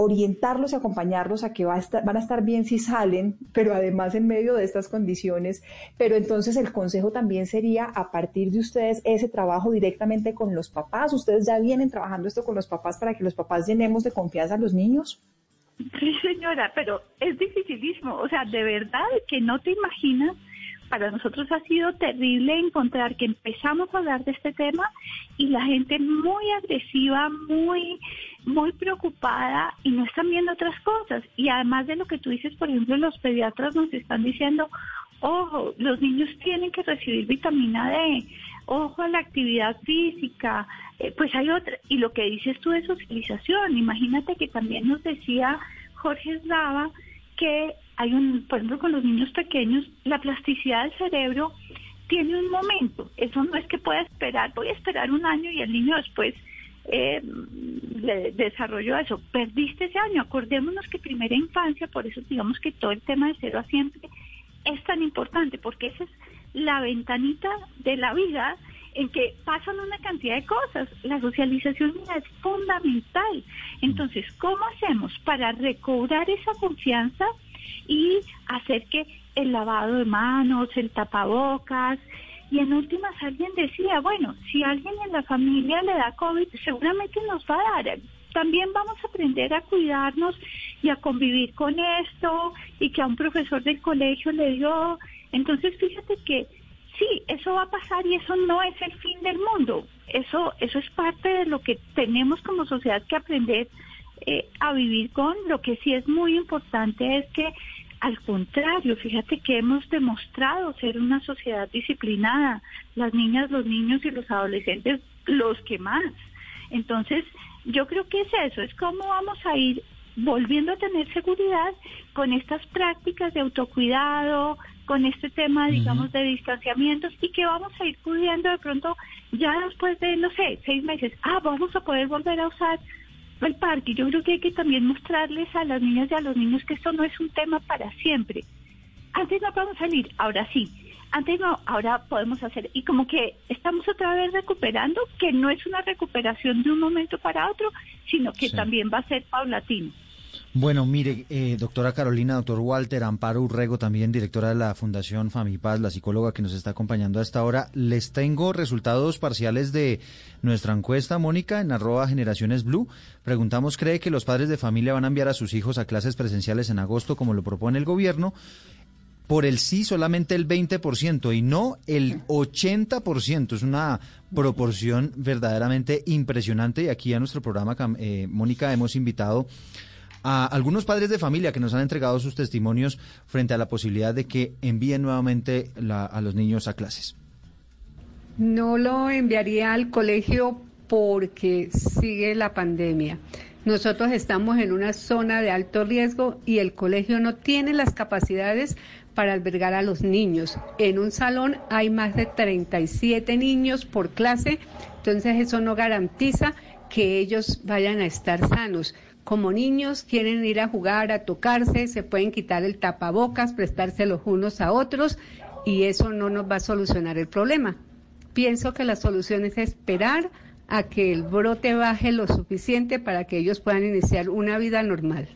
orientarlos y acompañarlos a que va a estar, van a estar bien si salen, pero además en medio de estas condiciones. Pero entonces el consejo también sería a partir de ustedes ese trabajo directamente con los papás. Ustedes ya vienen trabajando esto con los papás para que los papás llenemos de confianza a los niños. Sí, señora, pero es dificilísimo. O sea, de verdad que no te imaginas para nosotros ha sido terrible encontrar que empezamos a hablar de este tema y la gente muy agresiva, muy muy preocupada y no están viendo otras cosas. Y además de lo que tú dices, por ejemplo, los pediatras nos están diciendo, ojo, los niños tienen que recibir vitamina D, ojo a la actividad física, eh, pues hay otra, y lo que dices tú de socialización, imagínate que también nos decía Jorge Eslava que hay un, por ejemplo, con los niños pequeños, la plasticidad del cerebro tiene un momento. Eso no es que pueda esperar, voy a esperar un año y el niño después eh, desarrolló eso. Perdiste ese año. Acordémonos que primera infancia, por eso digamos que todo el tema de cero a siempre es tan importante, porque esa es la ventanita de la vida en que pasan una cantidad de cosas. La socialización es fundamental. Entonces, ¿cómo hacemos para recobrar esa confianza? y hacer que el lavado de manos, el tapabocas, y en últimas alguien decía, bueno, si alguien en la familia le da COVID, seguramente nos va a dar. También vamos a aprender a cuidarnos y a convivir con esto y que a un profesor del colegio le dio. Entonces, fíjate que sí, eso va a pasar y eso no es el fin del mundo. Eso, eso es parte de lo que tenemos como sociedad que aprender eh, a vivir con. Lo que sí es muy importante es que, al contrario, fíjate que hemos demostrado ser una sociedad disciplinada, las niñas, los niños y los adolescentes, los que más. Entonces, yo creo que es eso, es cómo vamos a ir volviendo a tener seguridad con estas prácticas de autocuidado, con este tema, digamos, de distanciamientos y que vamos a ir pudiendo de pronto ya después de, no sé, seis meses, ah, vamos a poder volver a usar el parque. Yo creo que hay que también mostrarles a las niñas y a los niños que esto no es un tema para siempre. Antes no podemos salir, ahora sí. Antes no, ahora podemos hacer. Y como que estamos otra vez recuperando, que no es una recuperación de un momento para otro, sino que también va a ser paulatino. Bueno, mire, eh, doctora Carolina, doctor Walter, Amparo Urrego, también directora de la Fundación Famipaz, la psicóloga que nos está acompañando a esta hora. Les tengo resultados parciales de nuestra encuesta, Mónica, en arroba generaciones blue. Preguntamos, ¿cree que los padres de familia van a enviar a sus hijos a clases presenciales en agosto como lo propone el gobierno? Por el sí solamente el 20% y no el 80%. Es una proporción verdaderamente impresionante y aquí a nuestro programa, eh, Mónica, hemos invitado a algunos padres de familia que nos han entregado sus testimonios frente a la posibilidad de que envíen nuevamente a los niños a clases. No lo enviaría al colegio porque sigue la pandemia. Nosotros estamos en una zona de alto riesgo y el colegio no tiene las capacidades para albergar a los niños. En un salón hay más de 37 niños por clase, entonces eso no garantiza que ellos vayan a estar sanos. Como niños quieren ir a jugar, a tocarse, se pueden quitar el tapabocas, prestarse los unos a otros y eso no nos va a solucionar el problema. Pienso que la solución es esperar a que el brote baje lo suficiente para que ellos puedan iniciar una vida normal.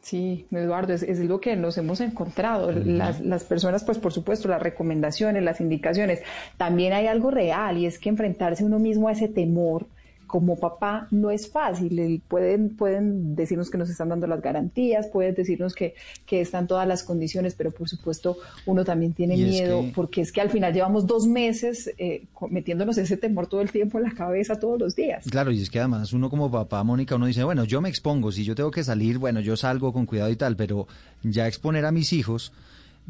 Sí, Eduardo, es, lo que nos hemos encontrado. Las, las, personas, pues por supuesto, las recomendaciones, las indicaciones. También hay algo real y es que enfrentarse uno mismo a ese temor como papá no es fácil. Pueden, pueden decirnos que nos están dando las garantías, pueden decirnos que, que están todas las condiciones, pero por supuesto uno también tiene miedo porque es que al final llevamos dos meses eh, metiéndonos ese temor todo el tiempo en la cabeza todos los días. Claro, y es que además uno como papá, Mónica, uno dice, bueno, yo me expongo, si yo tengo que salir, bueno, yo salgo con cuidado y tal, pero ya exponer a mis hijos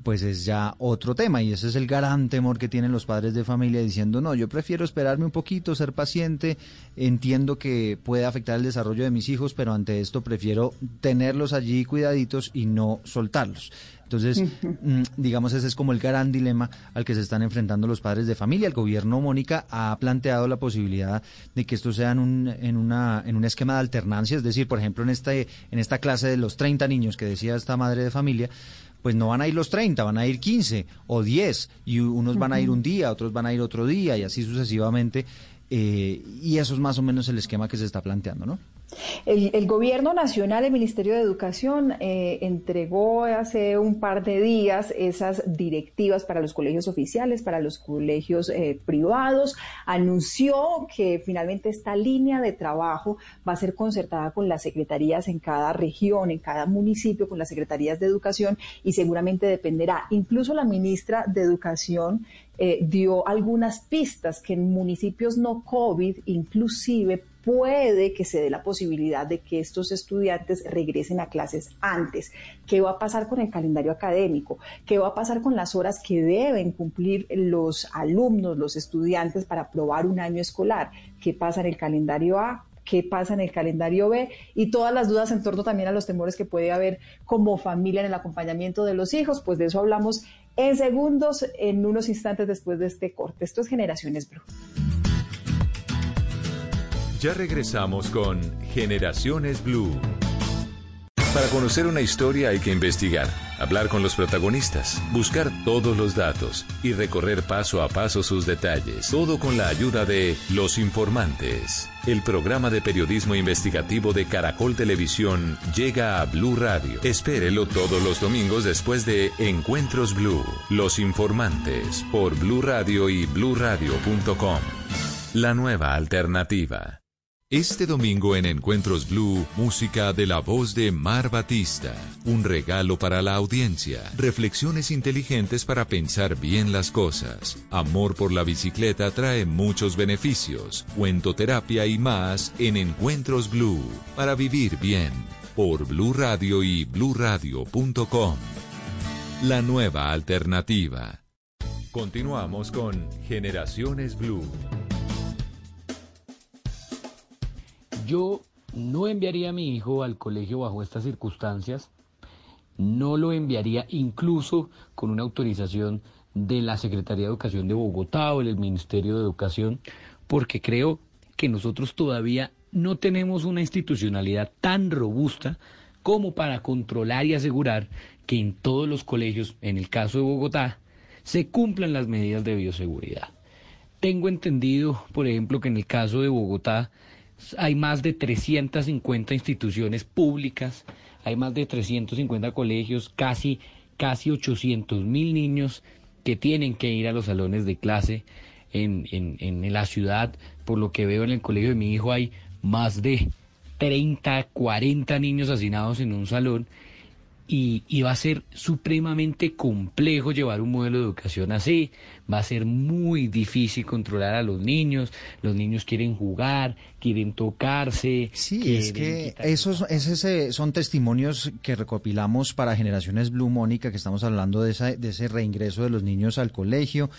pues es ya otro tema y ese es el gran temor que tienen los padres de familia diciendo, no, yo prefiero esperarme un poquito, ser paciente, entiendo que puede afectar el desarrollo de mis hijos, pero ante esto prefiero tenerlos allí cuidaditos y no soltarlos. Entonces, mm, digamos, ese es como el gran dilema al que se están enfrentando los padres de familia. El gobierno, Mónica, ha planteado la posibilidad de que esto sea en un, en una, en un esquema de alternancia, es decir, por ejemplo, en, este, en esta clase de los 30 niños que decía esta madre de familia, pues no van a ir los 30, van a ir 15 o 10 y unos van a ir un día, otros van a ir otro día y así sucesivamente. Eh, y eso es más o menos el esquema que se está planteando, ¿no? El, Gobierno Nacional, el Ministerio de Educación, eh, entregó hace un par de días esas directivas para los colegios oficiales, para los colegios eh, privados. Anunció que finalmente esta línea de trabajo va a ser concertada con las secretarías en cada región, en cada municipio, con las secretarías de educación y seguramente dependerá. Incluso la ministra de Educación eh, dio algunas pistas que en municipios no COVID inclusive puede que se dé la posibilidad de que estos estudiantes regresen a clases antes. ¿Qué va a pasar con el calendario académico? ¿Qué va a pasar con las horas que deben cumplir los alumnos, los estudiantes para aprobar un año escolar? ¿Qué pasa en el calendario A? qué pasa en el calendario B y todas las dudas en torno también a los temores que puede haber como familia en el acompañamiento de los hijos, pues de eso hablamos en segundos, en unos instantes después de este corte. Esto es Generaciones Blue. Ya regresamos con Generaciones Blue. Para conocer una historia hay que investigar, hablar con los protagonistas, buscar todos los datos y recorrer paso a paso sus detalles. Todo con la ayuda de Los Informantes. El programa de periodismo investigativo de Caracol Televisión llega a Blue Radio. Espérelo todos los domingos después de Encuentros Blue. Los Informantes por Blue Radio y bluradio.com. La nueva alternativa. Este domingo en Encuentros Blue, música de la voz de Mar Batista. Un regalo para la audiencia. Reflexiones inteligentes para pensar bien las cosas. Amor por la bicicleta trae muchos beneficios. Cuentoterapia y más en Encuentros Blue. Para vivir bien. Por Blue Radio y bluradio.com. La nueva alternativa. Continuamos con Generaciones Blue. Yo no enviaría a mi hijo al colegio bajo estas circunstancias, no lo enviaría incluso con una autorización de la Secretaría de Educación de Bogotá o del Ministerio de Educación, porque creo que nosotros todavía no tenemos una institucionalidad tan robusta como para controlar y asegurar que en todos los colegios, en el caso de Bogotá, se cumplan las medidas de bioseguridad. Tengo entendido, por ejemplo, que en el caso de Bogotá hay más de 350 instituciones públicas, hay más de 350 colegios, casi, casi 800 mil niños que tienen que ir a los salones de clase en, en, en la ciudad. Por lo que veo en el colegio de mi hijo hay más de 30, 40 niños hacinados en un salón y, va a ser supremamente complejo llevar un modelo de educación así. Va a ser muy difícil controlar a los niños. Los niños quieren jugar, quieren tocarse. Sí, es que esos, esos son testimonios que recopilamos para Generaciones Blue Mónica, que estamos hablando de, esa, de ese reingreso de los niños al colegio.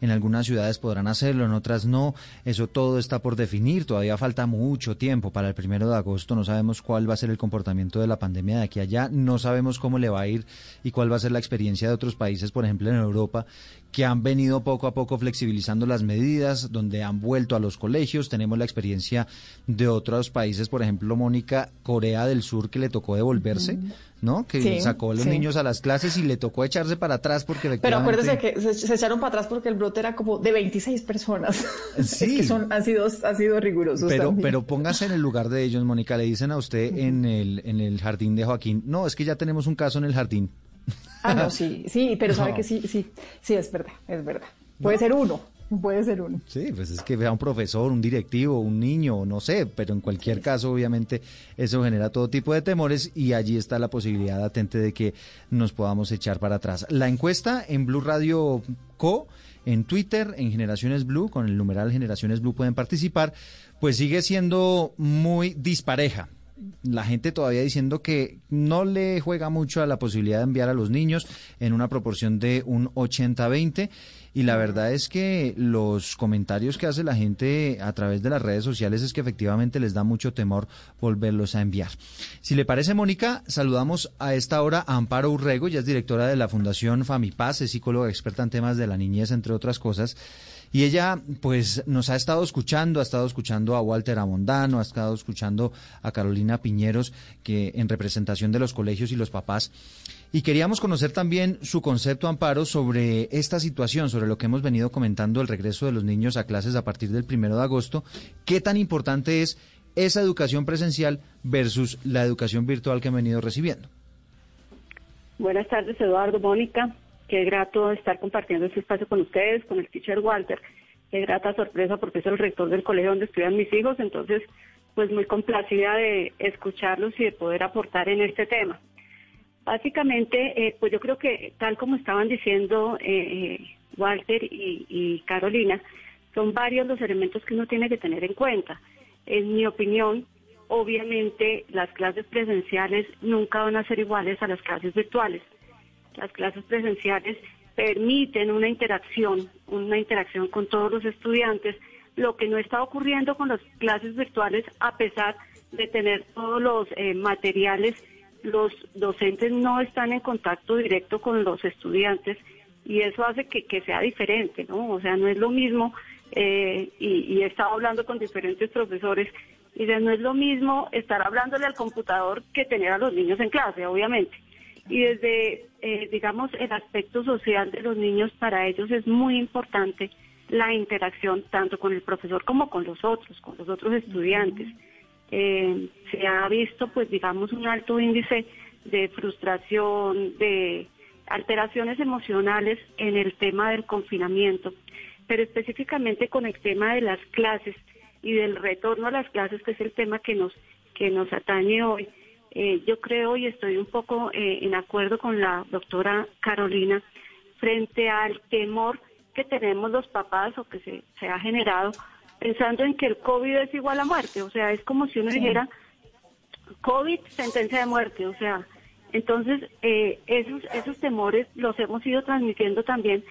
en algunas ciudades podrán hacerlo, en otras no. Eso todo está por definir. Todavía falta mucho tiempo para el primero de agosto. No sabemos cuál va a ser el comportamiento de la pandemia de aquí a allá. No sabemos cómo le va a ir y cuál va a ser la experiencia de otros países, por ejemplo en Europa, que han venido poco a poco flexibilizando las medidas, donde han vuelto a los colegios. Tenemos la experiencia de otros países, por ejemplo, Mónica, Corea del Sur, que le tocó devolverse. ¿no? Que sacó a los niños a las clases y le tocó echarse para atrás porque Pero acuérdese que se, echaron para atrás porque el brote era como de 26 personas. Sí. son, han sido, han sido rigurosos pero, Pero póngase en el lugar de ellos, Mónica. Le dicen a usted en, el, en el jardín de Joaquín, no, es que ya tenemos un caso en el jardín. Ah, no, sí, sí, pero sabe que sí, sí, sí, es verdad, es verdad. Puede ser uno, puede ser uno. Sí, pues es que vea un profesor, un directivo, un niño, no sé, pero en cualquier caso, obviamente, eso genera todo tipo de temores y allí está la posibilidad latente de que nos podamos echar para atrás. La encuesta en Blue Radio Co en Twitter, en Generaciones Blue, con el numeral Generaciones Blue pueden participar, pues sigue siendo muy dispareja la gente todavía diciendo que no le juega mucho a la posibilidad de enviar a los niños en una proporción de un 80-20 y la verdad es que los comentarios que hace la gente a través de las redes sociales es que efectivamente les da mucho temor volverlos a enviar. Si le parece, Mónica, saludamos a esta hora a Amparo Urrego, ya es directora de la Fundación Famipaz, es psicóloga experta en temas de la niñez, entre otras cosas. Y ella, pues, nos ha estado escuchando, ha estado escuchando a Walter Amondano, ha estado escuchando a Carolina Piñeros, que en representación de los colegios y los papás. Y queríamos conocer también su concepto, Amparo, sobre esta situación, sobre lo que hemos venido comentando, el regreso de los niños a clases a partir del primero de agosto. ¿Qué tan importante es esa educación presencial versus la educación virtual que han venido recibiendo? Buenas tardes, Eduardo, Mónica. Qué grato estar compartiendo este espacio con ustedes, con el teacher Walter. Qué grata sorpresa porque es el rector del colegio donde estudian mis hijos, entonces pues muy complacida de escucharlos y de poder aportar en este tema. Básicamente, eh, pues yo creo que tal como estaban diciendo eh, Walter y, y Carolina, son varios los elementos que uno tiene que tener en cuenta. En mi opinión, obviamente las clases presenciales nunca van a ser iguales a las clases virtuales las clases presenciales permiten una interacción, una interacción con todos los estudiantes, lo que no está ocurriendo con las clases virtuales a pesar de tener todos los eh, materiales, los docentes no están en contacto directo con los estudiantes y eso hace que, sea diferente, ¿no? O sea, no es lo mismo, eh, y, y, he estado hablando con diferentes profesores, y no es lo mismo estar hablándole al computador que tener a los niños en clase, obviamente y desde, eh, digamos, el aspecto social de los niños, para ellos es muy importante la interacción tanto con el profesor como con los otros, con los otros estudiantes. Eh, se ha visto, pues, digamos, un alto índice de frustración, de alteraciones emocionales en el tema del confinamiento, pero específicamente con el tema de las clases y del retorno a las clases, que es el tema que nos que nos atañe hoy. Eh, yo creo y estoy un poco eh, en acuerdo con la doctora Carolina frente al temor que tenemos los papás o que se, ha generado pensando en que el COVID es igual a muerte. O sea, es como si uno dijera COVID, sentencia de muerte. O sea, entonces eh, esos, esos temores los hemos ido transmitiendo también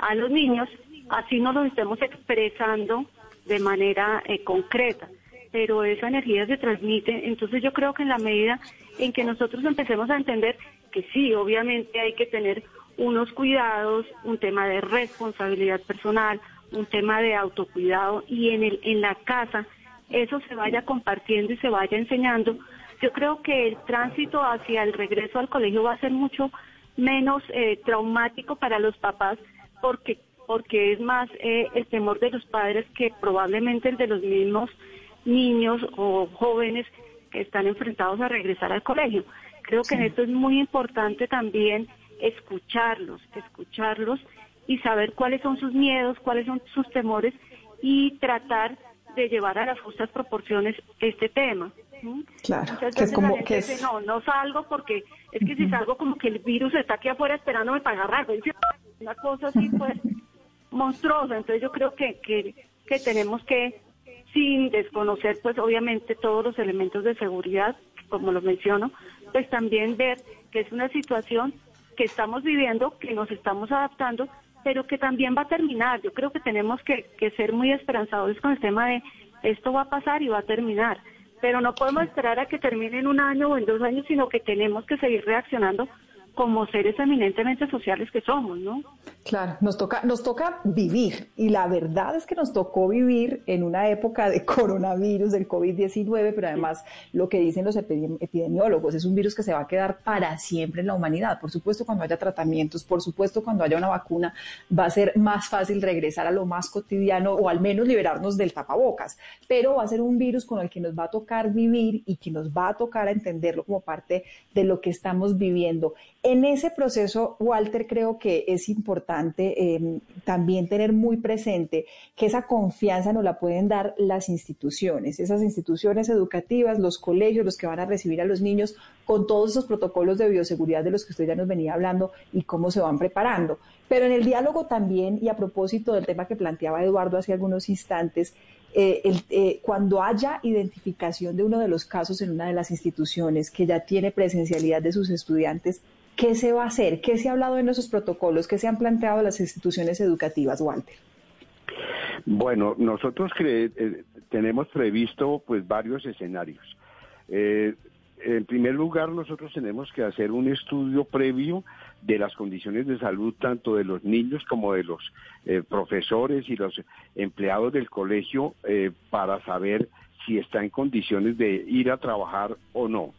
a los niños, así no los estemos expresando de manera concreta pero esa energía se transmite. Entonces yo creo que en la medida en que nosotros empecemos a entender que sí, obviamente hay que tener unos cuidados, un tema de responsabilidad personal, un tema de autocuidado y en, el, en la casa eso se vaya compartiendo y se vaya enseñando, yo creo que el tránsito hacia el regreso al colegio va a ser mucho menos eh, traumático para los papás porque porque es más eh, el temor de los padres que probablemente el de los mismos niños o jóvenes que están enfrentados a regresar al colegio. Creo que en esto es muy importante también escucharlos, escucharlos y saber cuáles son sus miedos, cuáles son sus temores y tratar de llevar a las justas proporciones este tema. Claro, que es como que es... no, no salgo porque es que si salgo como que el virus está aquí afuera esperándome para agarrar, una cosa así pues monstruosa, entonces yo creo que, que, que tenemos que sin desconocer pues obviamente todos los elementos de seguridad, como lo menciono, pues también ver que es una situación que estamos viviendo, que nos estamos adaptando, pero que también va a terminar. Yo creo que tenemos que, que ser muy esperanzadores con el tema de esto va a pasar y va a terminar. Pero no podemos esperar a que termine en un año o en dos años, sino que tenemos que seguir reaccionando como seres eminentemente sociales que somos, ¿no? Claro, nos toca, nos toca vivir y la verdad es que nos tocó vivir en una época de coronavirus, del COVID-19, pero además lo que dicen los epidemiólogos es un virus que se va a quedar para siempre en la humanidad. Por supuesto, cuando haya tratamientos, por supuesto, cuando haya una vacuna, va a ser más fácil regresar a lo más cotidiano o al menos liberarnos del tapabocas, pero va a ser un virus con el que nos va a tocar vivir y que nos va a tocar entenderlo como parte de lo que estamos viviendo. En ese proceso, Walter, creo que es importante em, también tener muy presente que esa confianza nos la pueden dar las instituciones, esas instituciones educativas, los colegios, los que van a recibir a los niños, con todos esos protocolos de bioseguridad de los que usted ya nos venía hablando y cómo se van preparando. Pero en el diálogo también, y a propósito del tema que planteaba Eduardo hace algunos instantes, eh, eh, cuando haya identificación de uno de los casos en una de las instituciones que ya tiene presencialidad de sus estudiantes, ¿Qué se va a hacer? ¿Qué se ha hablado en esos protocolos? ¿Qué se han planteado las instituciones educativas, Walter? Bueno, nosotros eh, tenemos previsto pues varios escenarios. Eh, en primer lugar, nosotros tenemos que hacer un estudio previo de las condiciones de salud tanto de los niños como de los eh, profesores y los empleados del colegio para saber si está en condiciones de ir a trabajar o no,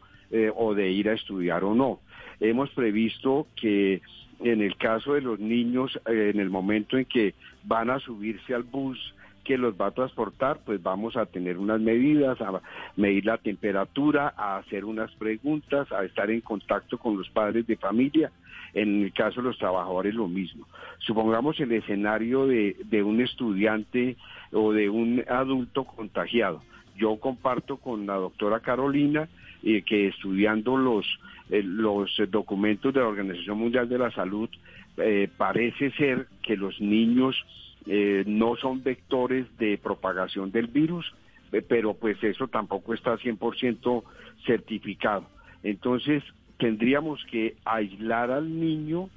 o de ir a estudiar o no. Hemos previsto que en el caso de los niños, eh, en el momento en que van a subirse al bus que los va a transportar, pues vamos a tener unas medidas, a medir la temperatura, a hacer unas preguntas, a estar en contacto con los padres de familia. En el caso de los trabajadores lo mismo. Supongamos el escenario de, de un estudiante o de un adulto contagiado. Yo comparto con la doctora Carolina eh, que estudiando los eh, los documentos de la Organización Mundial de la Salud, eh, parece ser que los niños eh, no son vectores de propagación del virus, pero pues eso tampoco está 100% certificado. Entonces tendríamos que aislar al niño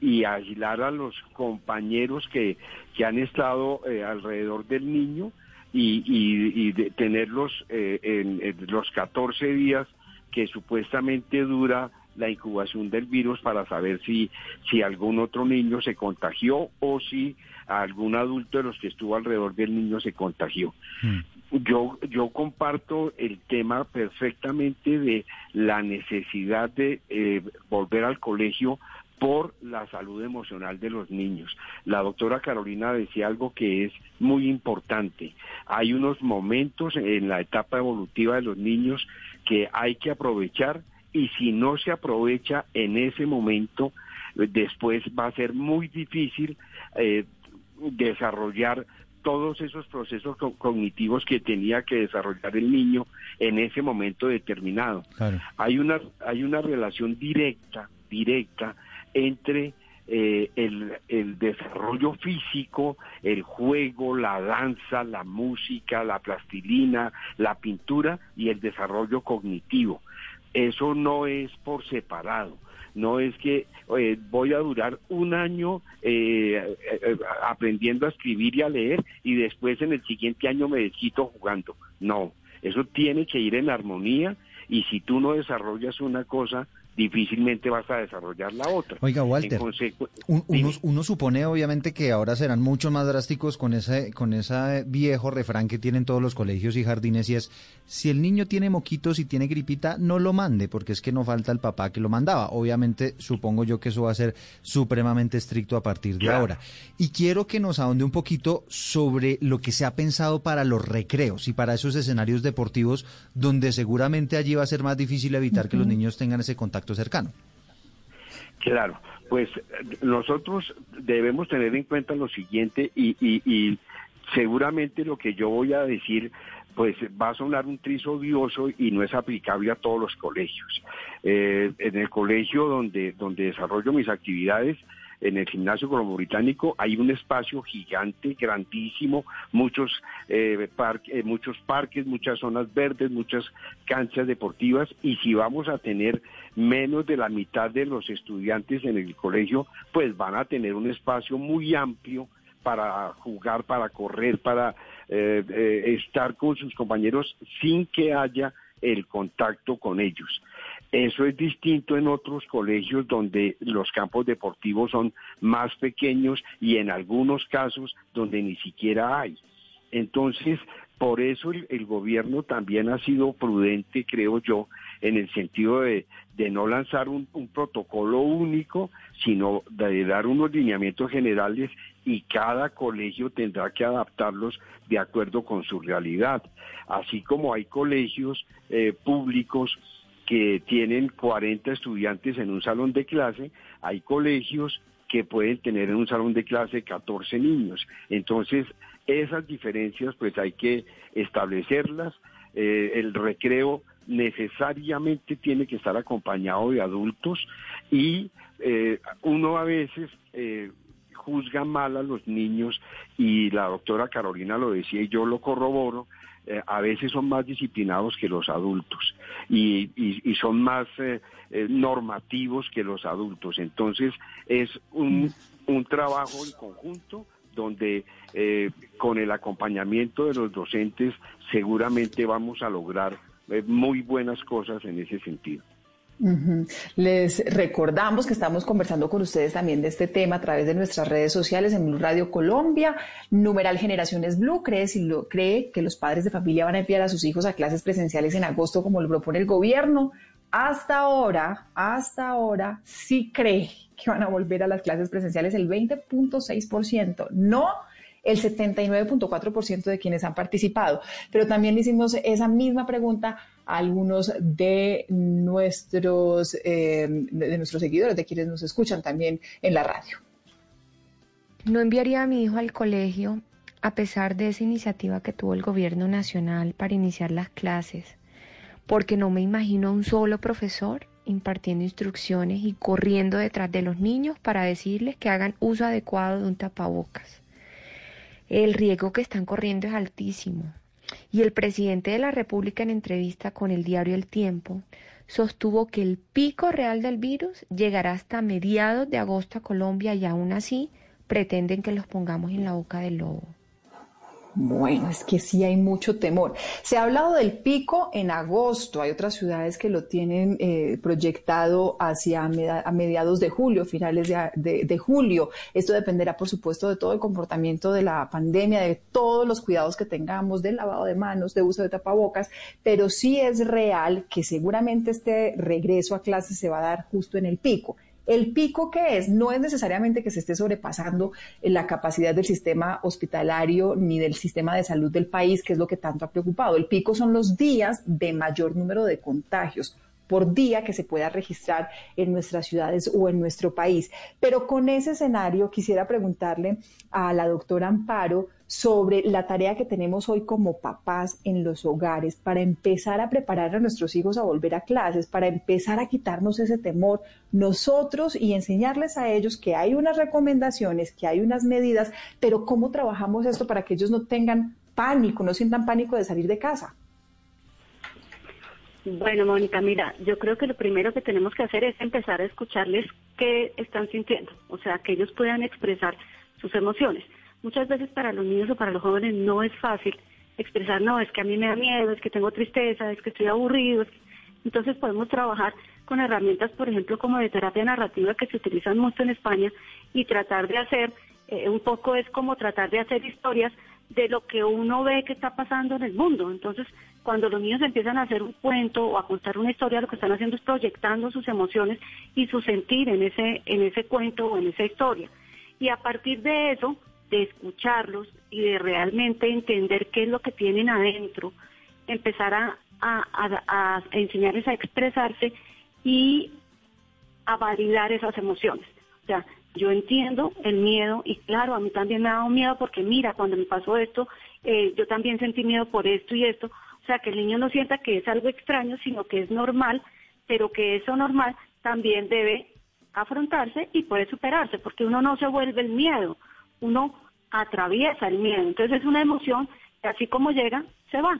y aislar a los compañeros que, que han estado alrededor del niño y, y, tenerlos en, en, los 14 días que supuestamente dura la incubación del virus para saber si, si algún otro niño se contagió o si algún adulto de los que estuvo alrededor del niño se contagió. Hmm. Yo, yo comparto el tema perfectamente de la necesidad de eh, volver al colegio por la salud emocional de los niños. La doctora Carolina decía algo que es muy importante. Hay unos momentos en la etapa evolutiva de los niños que hay que aprovechar y si no se aprovecha en ese momento, después va a ser muy difícil eh, desarrollar todos esos procesos cognitivos que tenía que desarrollar el niño en ese momento determinado. Hay una hay una relación directa directa entre eh, el, desarrollo físico, el juego, la danza, la música, la plastilina, la pintura y el desarrollo cognitivo. Eso no es por separado. No es que voy a durar un año eh, eh, aprendiendo a escribir y a leer y después en el siguiente año me desquito jugando. No, eso tiene que ir en armonía y si tú no desarrollas una cosa, difícilmente vas a desarrollar la otra. Oiga, Walter, uno, supone obviamente que ahora serán mucho más drásticos con ese, con ese viejo refrán que tienen todos los colegios y jardines y es, si el niño tiene moquitos y tiene gripita, no lo mande, porque es que no falta el papá que lo mandaba. Obviamente supongo yo que eso va a ser supremamente estricto a partir de ahora. Y quiero que nos ahonde un poquito sobre lo que se ha pensado para los recreos y para esos escenarios deportivos donde seguramente allí va a ser más difícil evitar que los niños tengan ese contacto cercano. Claro, pues nosotros debemos tener en cuenta lo siguiente y, seguramente lo que yo voy a decir pues va a sonar un trizo odioso y no es aplicable a todos los colegios. Eh, en el colegio donde, donde desarrollo mis actividades, en el gimnasio colombo británico hay un espacio gigante, grandísimo, muchos, eh, eh, muchos parques, muchas zonas verdes, muchas canchas deportivas y si vamos a tener menos de la mitad de los estudiantes en el colegio, pues van a tener un espacio muy amplio para jugar, para correr, para eh, estar con sus compañeros sin que haya el contacto con ellos. Eso es distinto en otros colegios donde los campos deportivos son más pequeños y en algunos casos donde ni siquiera hay. Entonces, por eso el, gobierno también ha sido prudente, creo yo, en el sentido de, no lanzar un, protocolo único, sino de dar unos lineamientos generales y cada colegio tendrá que adaptarlos de acuerdo con su realidad. Así como hay colegios eh, públicos que tienen 40 estudiantes en un salón de clase, hay colegios que pueden tener en un salón de clase 14 niños. Entonces, esas diferencias pues hay que establecerlas. Eh, el recreo necesariamente tiene que estar acompañado de adultos y eh, uno a veces eh, juzga mal a los niños y la doctora Carolina lo decía y yo lo corroboro, eh, a veces son más disciplinados que los adultos y, son más eh, eh, normativos que los adultos. Entonces es un, un trabajo en conjunto donde con el acompañamiento de los docentes seguramente vamos a lograr muy buenas cosas en ese sentido. Les recordamos que estamos conversando con ustedes también de este tema a través de nuestras redes sociales en Blue Radio Colombia. Numeral Generaciones Blue cree, si lo, cree que los padres de familia van a enviar a sus hijos a clases presenciales en agosto como lo propone el gobierno. Hasta ahora, hasta ahora, sí cree que van a volver a las clases presenciales el 20.6%. No el 79.4% de quienes han participado. Pero también hicimos esa misma pregunta algunos de nuestros, eh, de nuestros seguidores, de quienes nos escuchan también en la radio. No enviaría a mi hijo al colegio a pesar de esa iniciativa que tuvo el gobierno nacional para iniciar las clases, porque no me imagino a un solo profesor impartiendo instrucciones y corriendo detrás de los niños para decirles que hagan uso adecuado de un tapabocas. El riesgo que están corriendo es altísimo. Y el presidente de la República en entrevista con el diario El Tiempo sostuvo que el pico real del virus llegará hasta mediados de agosto a Colombia y aún así pretenden que los pongamos en la boca del lobo. Bueno, es que sí hay mucho temor. Se ha hablado del pico en agosto. Hay otras ciudades que lo tienen eh, proyectado hacia a mediados de julio, finales de, de, julio. Esto dependerá, por supuesto, de todo el comportamiento de la pandemia, de todos los cuidados que tengamos, del lavado de manos, de uso de tapabocas. Pero sí es real que seguramente este regreso a clases se va a dar justo en el pico. El pico que es no es necesariamente que se esté sobrepasando la capacidad del sistema hospitalario ni del sistema de salud del país, que es lo que tanto ha preocupado. El pico son los días de mayor número de contagios por día que se pueda registrar en nuestras ciudades o en nuestro país. Pero con ese escenario quisiera preguntarle a la doctora Amparo sobre la tarea que tenemos hoy como papás en los hogares para empezar a preparar a nuestros hijos a volver a clases, para empezar a quitarnos ese temor nosotros y enseñarles a ellos que hay unas recomendaciones, que hay unas medidas, pero cómo trabajamos esto para que ellos no tengan pánico, no sientan pánico de salir de casa. Bueno, Mónica, mira, yo creo que lo primero que tenemos que hacer es empezar a escucharles qué están sintiendo, o sea, que ellos puedan expresar sus emociones. Muchas veces para los niños o para los jóvenes no es fácil expresar, no, es que a mí me da miedo, es que tengo tristeza, es que estoy aburrido. Entonces podemos trabajar con herramientas, por ejemplo, como de terapia narrativa que se utilizan mucho en España y tratar de hacer, eh, un poco es como tratar de hacer historias de lo que uno ve que está pasando en el mundo. Entonces, cuando los niños empiezan a hacer un cuento o a contar una historia, lo que están haciendo es proyectando sus emociones y su sentir en ese, en ese cuento o en esa historia. Y a partir de eso, de escucharlos y de realmente entender qué es lo que tienen adentro, empezar a, enseñarles a expresarse y a validar esas emociones. O sea, yo entiendo el miedo y claro, a mí también me ha dado miedo porque mira, cuando me pasó esto, eh, yo también sentí miedo por esto y esto. O sea, que el niño no sienta que es algo extraño, sino que es normal, pero que eso normal también debe afrontarse y puede superarse, porque uno no se vuelve el miedo, uno atraviesa el miedo. Entonces es una emoción que así como llega, se va.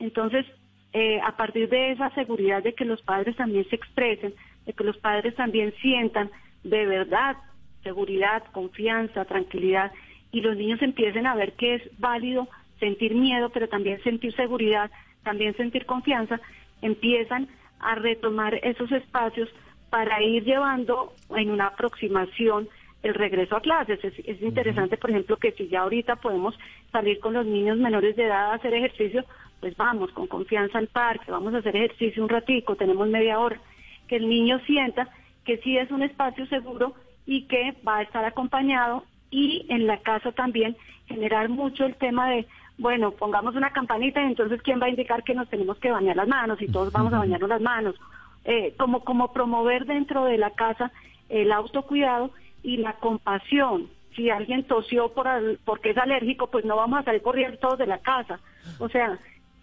Entonces, eh, a partir de esa seguridad de que los padres también se expresen, de que los padres también sientan de verdad seguridad, confianza, tranquilidad, y los niños empiecen a ver que es válido sentir miedo, pero también sentir seguridad, también sentir confianza, empiezan a retomar esos espacios para ir llevando en una aproximación el regreso a clases. Es, interesante, por ejemplo, que si ya ahorita podemos salir con los niños menores de edad a hacer ejercicio, pues vamos con confianza al parque, vamos a hacer ejercicio un ratico, tenemos media hora, que el niño sienta que sí es un espacio seguro y que va a estar acompañado y en la casa también generar mucho el tema de, bueno, pongamos una campanita y entonces quién va a indicar que nos tenemos que bañar las manos y todos vamos a bañarnos las manos. Eh, como, como promover dentro de la casa el autocuidado y la compasión. Si alguien tosió por porque es alérgico, pues no vamos a salir corriendo todos de la casa. O sea,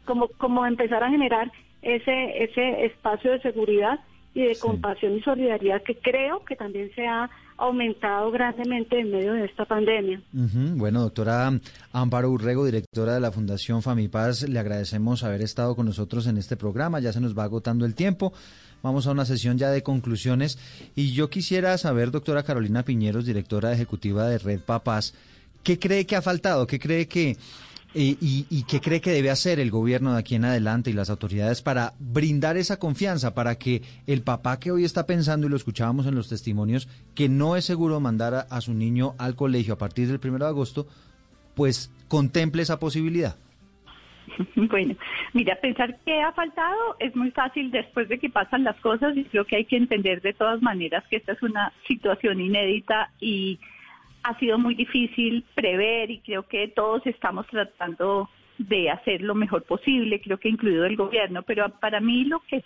como, como empezar a generar ese, ese espacio de seguridad y de compasión y solidaridad que creo que también se ha aumentado grandemente en medio de esta pandemia. Bueno, doctora Amparo Urrego, directora de la Fundación Famipaz, le agradecemos haber estado con nosotros en este programa. Ya se nos va agotando el tiempo. Vamos a una sesión ya de conclusiones. Y yo quisiera saber, doctora Carolina Piñeros, directora ejecutiva de Red Papás, ¿qué cree que ha faltado? ¿Qué cree que y, qué cree que debe hacer el gobierno de aquí en adelante y las autoridades para brindar esa confianza, para que el papá que hoy está pensando, y lo escuchábamos en los testimonios, que no es seguro mandar a, su niño al colegio a partir del primero de agosto, pues contemple esa posibilidad? Bueno, mira, pensar que ha faltado es muy fácil después de que pasan las cosas y creo que hay que entender de todas maneras que esta es una situación inédita y ha sido muy difícil prever y creo que todos estamos tratando de hacer lo mejor posible, creo que incluido el gobierno, pero para mí lo que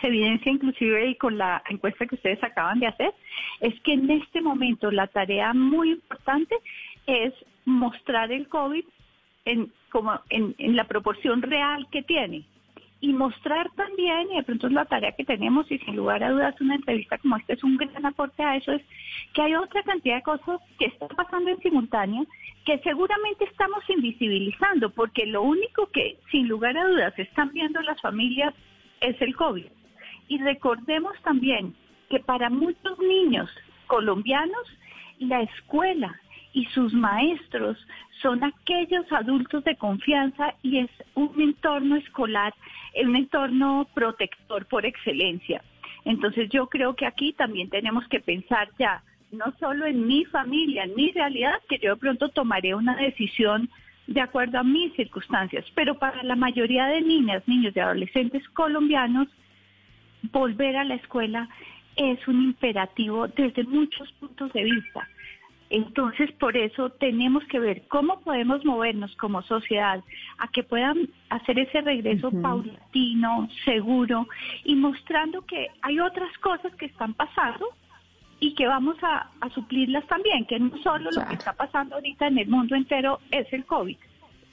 se evidencia inclusive y con la encuesta que ustedes acaban de hacer, es que en este momento la tarea muy importante es mostrar el COVID en, como en, en la proporción real que tiene y mostrar también, y de pronto es la tarea que tenemos, y sin lugar a dudas una entrevista como esta es un gran aporte a eso, es que hay otra cantidad de cosas que están pasando en simultáneo que seguramente estamos invisibilizando, porque lo único que sin lugar a dudas están viendo las familias es el COVID. Y recordemos también que para muchos niños colombianos, la escuela y sus maestros son aquellos adultos de confianza y es un entorno escolar, un entorno protector por excelencia. Entonces yo creo que aquí también tenemos que pensar ya, no solo en mi familia, en mi realidad, que yo de pronto tomaré una decisión de acuerdo a mis circunstancias, pero para la mayoría de niñas, niños y adolescentes colombianos, volver a la escuela es un imperativo desde muchos puntos de vista. Entonces, por eso tenemos que ver cómo podemos movernos como sociedad a que puedan hacer ese regreso paulatino, seguro y mostrando que hay otras cosas que están pasando y que vamos a, a suplirlas también, que no solo lo que está pasando ahorita en el mundo entero es el COVID.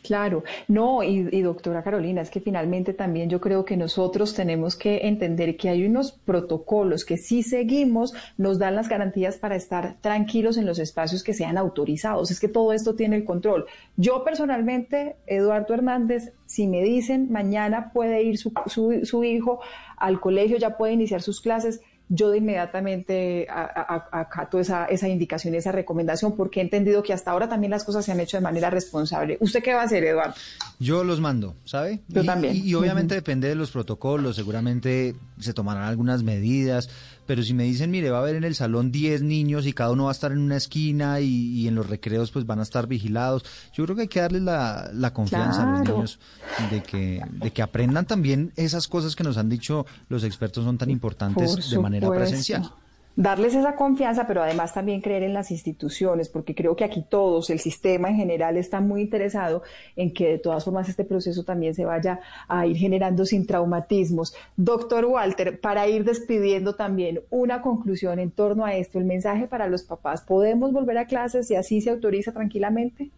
Claro, no, y, doctora Carolina, es que finalmente también yo creo que nosotros tenemos que entender que hay unos protocolos que si seguimos nos dan las garantías para estar tranquilos en los espacios que sean autorizados. Es que todo esto tiene el control. Yo personalmente, Eduardo Hernández, si me dicen mañana puede ir su, su hijo al colegio, ya puede iniciar sus clases, yo de inmediatamente acato esa, esa indicación, esa recomendación, porque he entendido que hasta ahora también las cosas se han hecho de manera responsable. ¿Usted qué va a hacer, Eduardo? Yo los mando, ¿sabe? Yo también. Y, obviamente depende de los protocolos, seguramente se tomarán algunas medidas, pero si me dicen, mire, va a haber en el salón 10 niños y cada uno va a estar en una esquina y, en los recreos pues van a estar vigilados, yo creo que hay que darles la, la confianza a los niños de que, de que aprendan también esas cosas que nos han dicho los expertos son tan importantes de manera presencial darles esa confianza, pero además también creer en las instituciones, porque creo que aquí todos, el sistema en general, está muy interesado en que de todas formas este proceso también se vaya a ir generando sin traumatismos. Doctor Walter, para ir despidiendo también una conclusión en torno a esto, el mensaje para los papás, ¿podemos volver a clases y así se autoriza tranquilamente?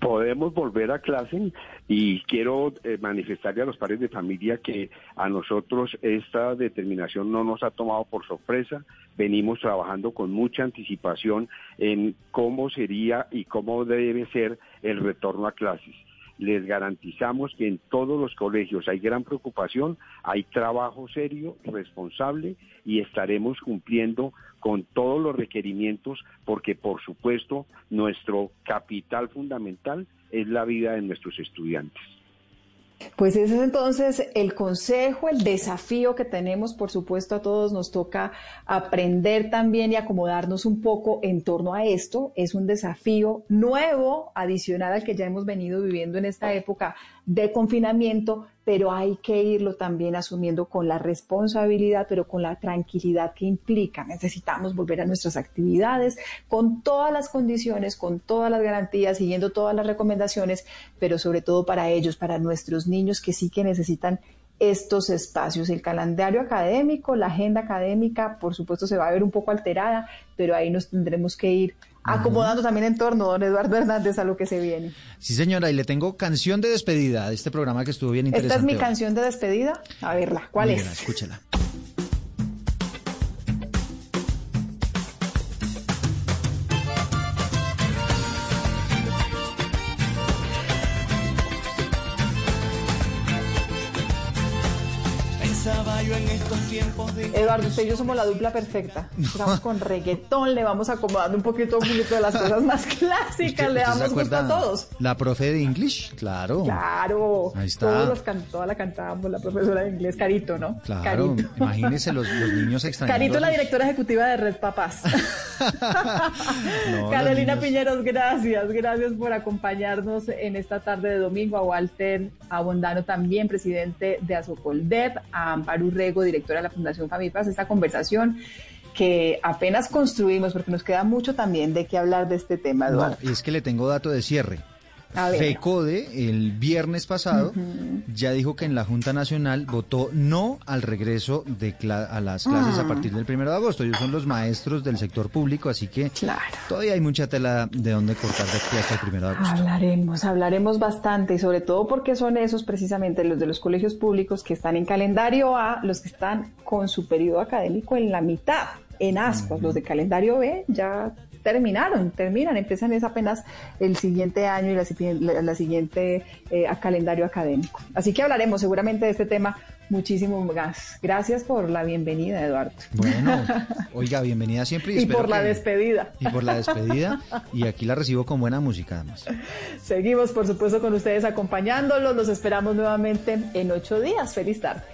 podemos volver a clase y quiero eh, manifestarle a los padres de familia que a nosotros esta determinación no nos ha tomado por sorpresa. Venimos trabajando con mucha anticipación en cómo sería y cómo debe ser el retorno a clases les garantizamos que en todos los colegios hay gran preocupación, hay trabajo serio, responsable y estaremos cumpliendo con todos los requerimientos porque por supuesto nuestro capital fundamental es la vida de nuestros estudiantes. Pues ese es entonces el consejo, el desafío que tenemos, por supuesto, a todos nos toca aprender también y acomodarnos un poco en torno a esto. Es un desafío nuevo, adicional al que ya hemos venido viviendo en esta época de confinamiento, pero hay que irlo también asumiendo con la responsabilidad, pero con la tranquilidad que implica. Necesitamos volver a nuestras actividades con todas las condiciones, con todas las garantías, siguiendo todas las recomendaciones, pero sobre todo para ellos, para nuestros niños que sí que necesitan estos espacios. El calendario académico, la agenda académica, por supuesto, se va a ver un poco alterada, pero ahí nos tendremos que ir acomodando también en torno, don Eduardo Hernández, a lo que se viene. Sí, señora, y le tengo canción de despedida de este programa que estuvo bien interesante. Esta es mi canción de despedida. A verla, ¿cuál es? escúchela. Eduardo, usted y yo somos la dupla perfecta. Estamos con reggaetón, le vamos acomodando un poquito, un poquito de las cosas más clásicas, le damos gusto a todos. La profe de English, claro. Claro. Ahí está. Todos los toda la cantábamos, la profesora de inglés, Carito, ¿no? Claro. Imagínese los, niños extraños. Carito, la directora ejecutiva de Red Papás. Carolina Piñeros, gracias. Gracias por acompañarnos en esta tarde de domingo. A Walter Abondano también, presidente de Azocoldev. A Amparo Rego, directora de la Fundación Famipaz, esta conversación que apenas construimos, porque nos queda mucho también de qué hablar de este tema, Eduardo. No, es que le tengo dato de cierre. FECODE el viernes pasado ya dijo que en la Junta Nacional votó no al regreso de a las clases a ah. partir del primero de agosto. Ellos son los maestros del sector público, así que todavía hay mucha tela de dónde cortar de aquí hasta el primero de agosto. Hablaremos, hablaremos bastante y sobre todo porque son esos precisamente los de los colegios públicos que están en calendario A, los que están con su periodo académico en la mitad en ascuas. Los de calendario B ya terminaron, terminan, empiezan es apenas el siguiente año y la, siguiente eh, calendario académico. Así que hablaremos seguramente de este tema muchísimo más. Gracias por la bienvenida, Eduardo. Bueno, oiga, bienvenida siempre. Y, por la despedida. Y por la despedida. Y aquí la recibo con buena música, además. Seguimos, por supuesto, con ustedes acompañándolos. Los esperamos nuevamente en ocho días. Feliz tarde.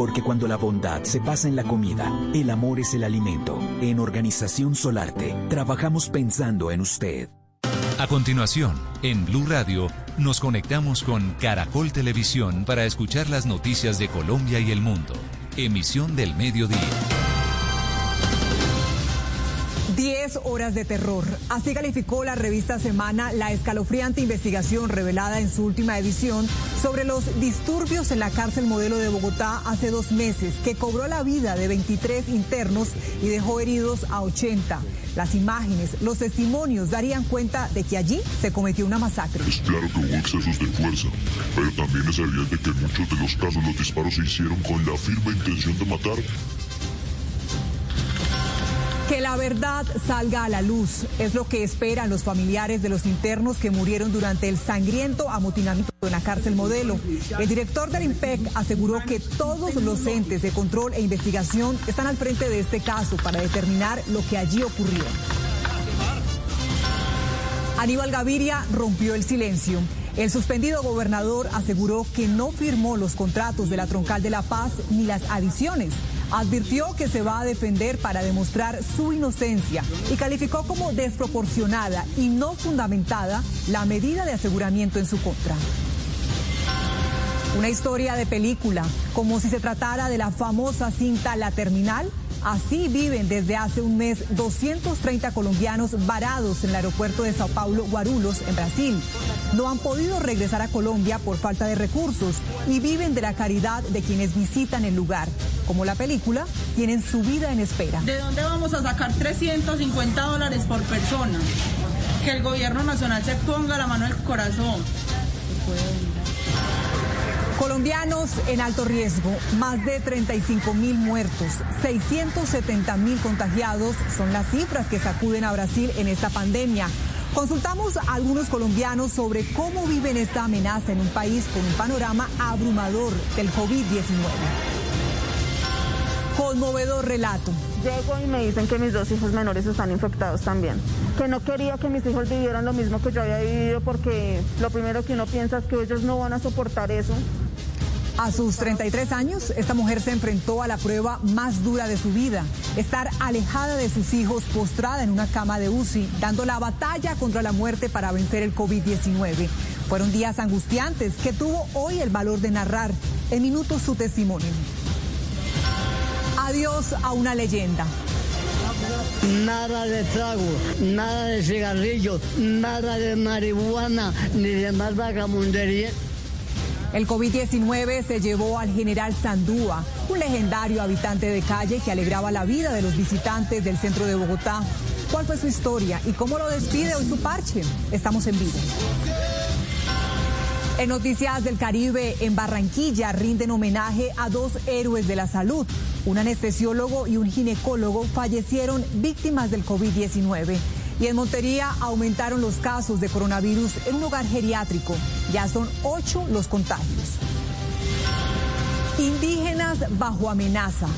Porque cuando la bondad se pasa en la comida, el amor es el alimento. En Organización Solarte, trabajamos pensando en usted. A continuación, en Blue Radio, nos conectamos con Caracol Televisión para escuchar las noticias de Colombia y el mundo. Emisión del mediodía. 10 horas de terror. Así calificó la revista Semana la escalofriante investigación revelada en su última edición sobre los disturbios en la cárcel modelo de Bogotá hace dos meses, que cobró la vida de 23 internos y dejó heridos a 80. Las imágenes, los testimonios darían cuenta de que allí se cometió una masacre. Es claro que hubo excesos de fuerza, pero también es evidente que en muchos de los casos los disparos se hicieron con la firme intención de matar que la verdad salga a la luz es lo que esperan los familiares de los internos que murieron durante el sangriento amotinamiento en la cárcel modelo. El director del IMPEC aseguró que todos los entes de control e investigación están al frente de este caso para determinar lo que allí ocurrió. Aníbal Gaviria rompió el silencio. El suspendido gobernador aseguró que no firmó los contratos de la Troncal de la Paz ni las adiciones. Advirtió que se va a defender para demostrar su inocencia y calificó como desproporcionada y no fundamentada la medida de aseguramiento en su contra. Una historia de película, como si se tratara de la famosa cinta La Terminal. Así viven desde hace un mes 230 colombianos varados en el aeropuerto de Sao Paulo, Guarulhos, en Brasil. No han podido regresar a Colombia por falta de recursos y viven de la caridad de quienes visitan el lugar. Como la película, tienen su vida en espera. ¿De dónde vamos a sacar 350 dólares por persona? Que el gobierno nacional se ponga la mano al corazón. Colombianos en alto riesgo, más de 35 mil muertos, 670 mil contagiados son las cifras que sacuden a Brasil en esta pandemia. Consultamos a algunos colombianos sobre cómo viven esta amenaza en un país con un panorama abrumador del COVID-19. Conmovedor relato. Llego y me dicen que mis dos hijos menores están infectados también. Que no quería que mis hijos vivieran lo mismo que yo había vivido porque lo primero que uno piensa es que ellos no van a soportar eso. A sus 33 años, esta mujer se enfrentó a la prueba más dura de su vida, estar alejada de sus hijos, postrada en una cama de UCI, dando la batalla contra la muerte para vencer el COVID-19. Fueron días angustiantes que tuvo hoy el valor de narrar en minutos su testimonio. Adiós a una leyenda. Nada de trago, nada de cigarrillos, nada de marihuana, ni de más vagabundería. El COVID-19 se llevó al general Sandúa, un legendario habitante de calle que alegraba la vida de los visitantes del centro de Bogotá. ¿Cuál fue su historia y cómo lo despide hoy su parche? Estamos en vivo. En Noticias del Caribe, en Barranquilla, rinden homenaje a dos héroes de la salud. Un anestesiólogo y un ginecólogo fallecieron víctimas del COVID-19. Y en Montería aumentaron los casos de coronavirus en un hogar geriátrico. Ya son ocho los contagios. Indígenas bajo amenaza.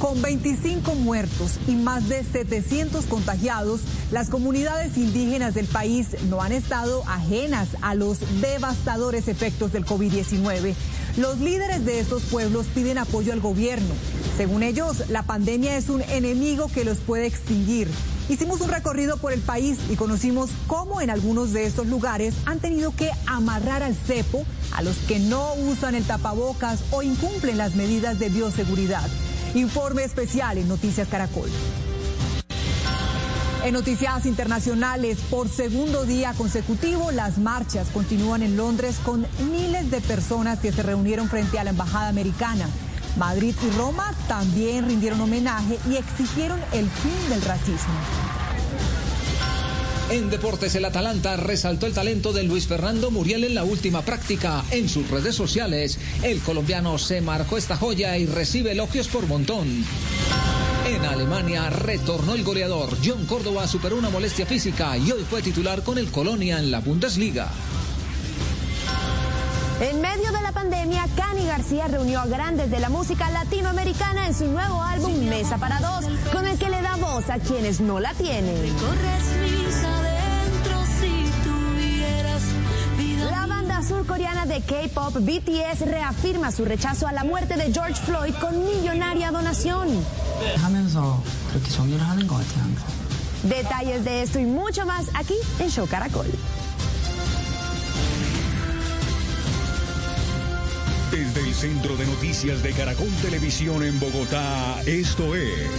Con 25 muertos y más de 700 contagiados, las comunidades indígenas del país no han estado ajenas a los devastadores efectos del COVID-19. Los líderes de estos pueblos piden apoyo al gobierno. Según ellos, la pandemia es un enemigo que los puede extinguir. Hicimos un recorrido por el país y conocimos cómo en algunos de estos lugares han tenido que amarrar al cepo a los que no usan el tapabocas o incumplen las medidas de bioseguridad. Informe especial en Noticias Caracol. En noticias internacionales, por segundo día consecutivo, las marchas continúan en Londres con miles de personas que se reunieron frente a la embajada americana. Madrid y Roma también rindieron homenaje y exigieron el fin del racismo. En deportes, el Atalanta resaltó el talento de Luis Fernando Muriel en la última práctica. En sus redes sociales, el colombiano se marcó esta joya y recibe elogios por montón. En Alemania retornó el goleador. John Córdoba superó una molestia física y hoy fue titular con el Colonia en la Bundesliga. En medio de la pandemia, Cani García reunió a grandes de la música latinoamericana en su nuevo álbum Mesa para Dos, con el que le da voz a quienes no la tienen. De K-pop BTS reafirma su rechazo a la muerte de George Floyd con millonaria donación. Detalles de esto y mucho más aquí en Show Caracol. Desde el Centro de Noticias de Caracol Televisión en Bogotá, esto es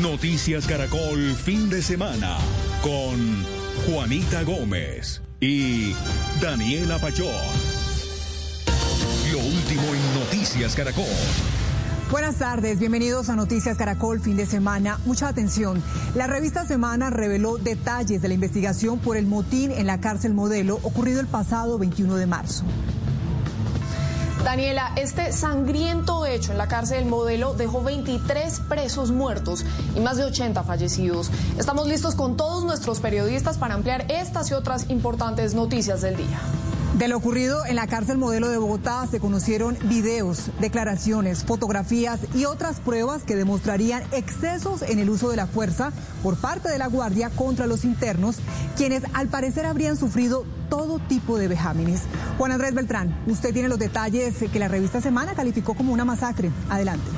Noticias Caracol Fin de Semana con Juanita Gómez y Daniela Pachón. Lo último en Noticias Caracol. Buenas tardes, bienvenidos a Noticias Caracol, fin de semana. Mucha atención. La revista Semana reveló detalles de la investigación por el motín en la cárcel modelo ocurrido el pasado 21 de marzo. Daniela, este sangriento hecho en la cárcel del modelo dejó 23 presos muertos y más de 80 fallecidos. Estamos listos con todos nuestros periodistas para ampliar estas y otras importantes noticias del día. De lo ocurrido en la cárcel modelo de Bogotá se conocieron videos, declaraciones, fotografías y otras pruebas que demostrarían excesos en el uso de la fuerza por parte de la Guardia contra los internos, quienes al parecer habrían sufrido todo tipo de vejámenes. Juan Andrés Beltrán, usted tiene los detalles que la revista Semana calificó como una masacre. Adelante.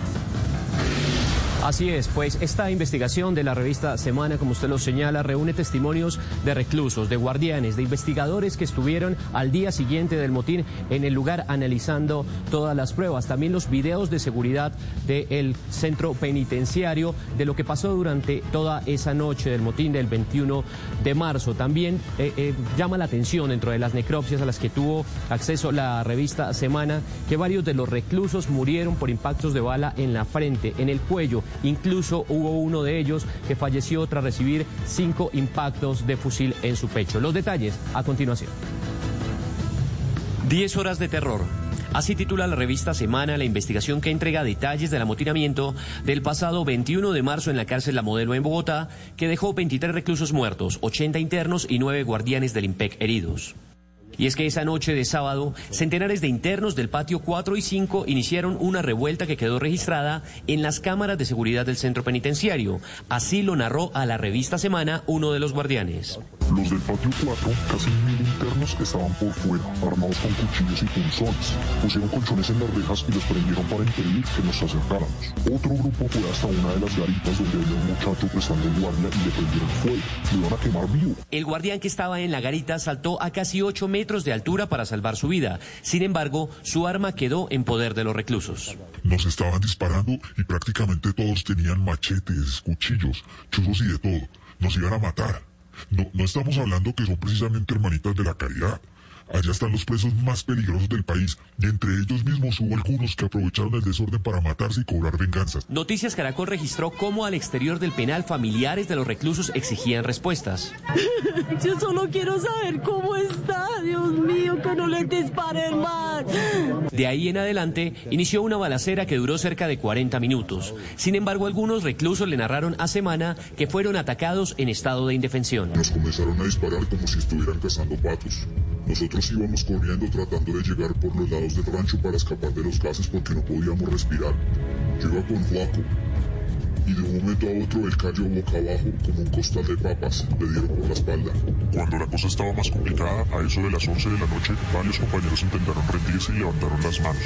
Así es, pues esta investigación de la revista Semana, como usted lo señala, reúne testimonios de reclusos, de guardianes, de investigadores que estuvieron al día siguiente del motín en el lugar analizando todas las pruebas. También los videos de seguridad del centro penitenciario, de lo que pasó durante toda esa noche del motín del 21 de marzo. También eh, eh, llama la atención dentro de las necropsias a las que tuvo acceso la revista Semana, que varios de los reclusos murieron por impactos de bala en la frente, en el cuello Incluso hubo uno de ellos que falleció tras recibir cinco impactos de fusil en su pecho. Los detalles a continuación. Diez horas de terror. Así titula la revista Semana la investigación que entrega detalles del amotinamiento del pasado 21 de marzo en la cárcel La Modelo en Bogotá, que dejó 23 reclusos muertos, 80 internos y 9 guardianes del IMPEC heridos. Y es que esa noche de sábado, centenares de internos del patio 4 y 5 iniciaron una revuelta que quedó registrada en las cámaras de seguridad del centro penitenciario. Así lo narró a la revista Semana uno de los guardianes. Los del patio 4, casi mil internos, estaban por fuera, armados con cuchillos y punzones. Pusieron colchones en las rejas y los prendieron para impedir que nos acercáramos. Otro grupo fue hasta una de las garitas donde había un muchacho prestando guardia y le prendieron fuego. Lo iban a quemar vivo. El guardián que estaba en la garita saltó a casi 8 metros de altura para salvar su vida. Sin embargo, su arma quedó en poder de los reclusos. Nos estaban disparando y prácticamente todos tenían machetes, cuchillos, chuzos y de todo. Nos iban a matar. No, no estamos hablando que son precisamente hermanitas de la caridad. Allá están los presos más peligrosos del país y entre ellos mismos hubo algunos que aprovecharon el desorden para matarse y cobrar venganzas. Noticias Caracol registró cómo al exterior del penal familiares de los reclusos exigían respuestas. Yo solo quiero saber cómo está, Dios mío, que no le disparen más. De ahí en adelante inició una balacera que duró cerca de 40 minutos. Sin embargo, algunos reclusos le narraron a Semana que fueron atacados en estado de indefensión. Nos comenzaron a disparar como si estuvieran cazando patos. Nosotros íbamos corriendo tratando de llegar por los lados del rancho para escapar de los gases porque no podíamos respirar. Yo con Juaco, y de un momento a otro él cayó boca abajo como un costal de papas. Le dieron por la espalda. Cuando la cosa estaba más complicada, a eso de las 11 de la noche, varios compañeros intentaron rendirse y levantaron las manos.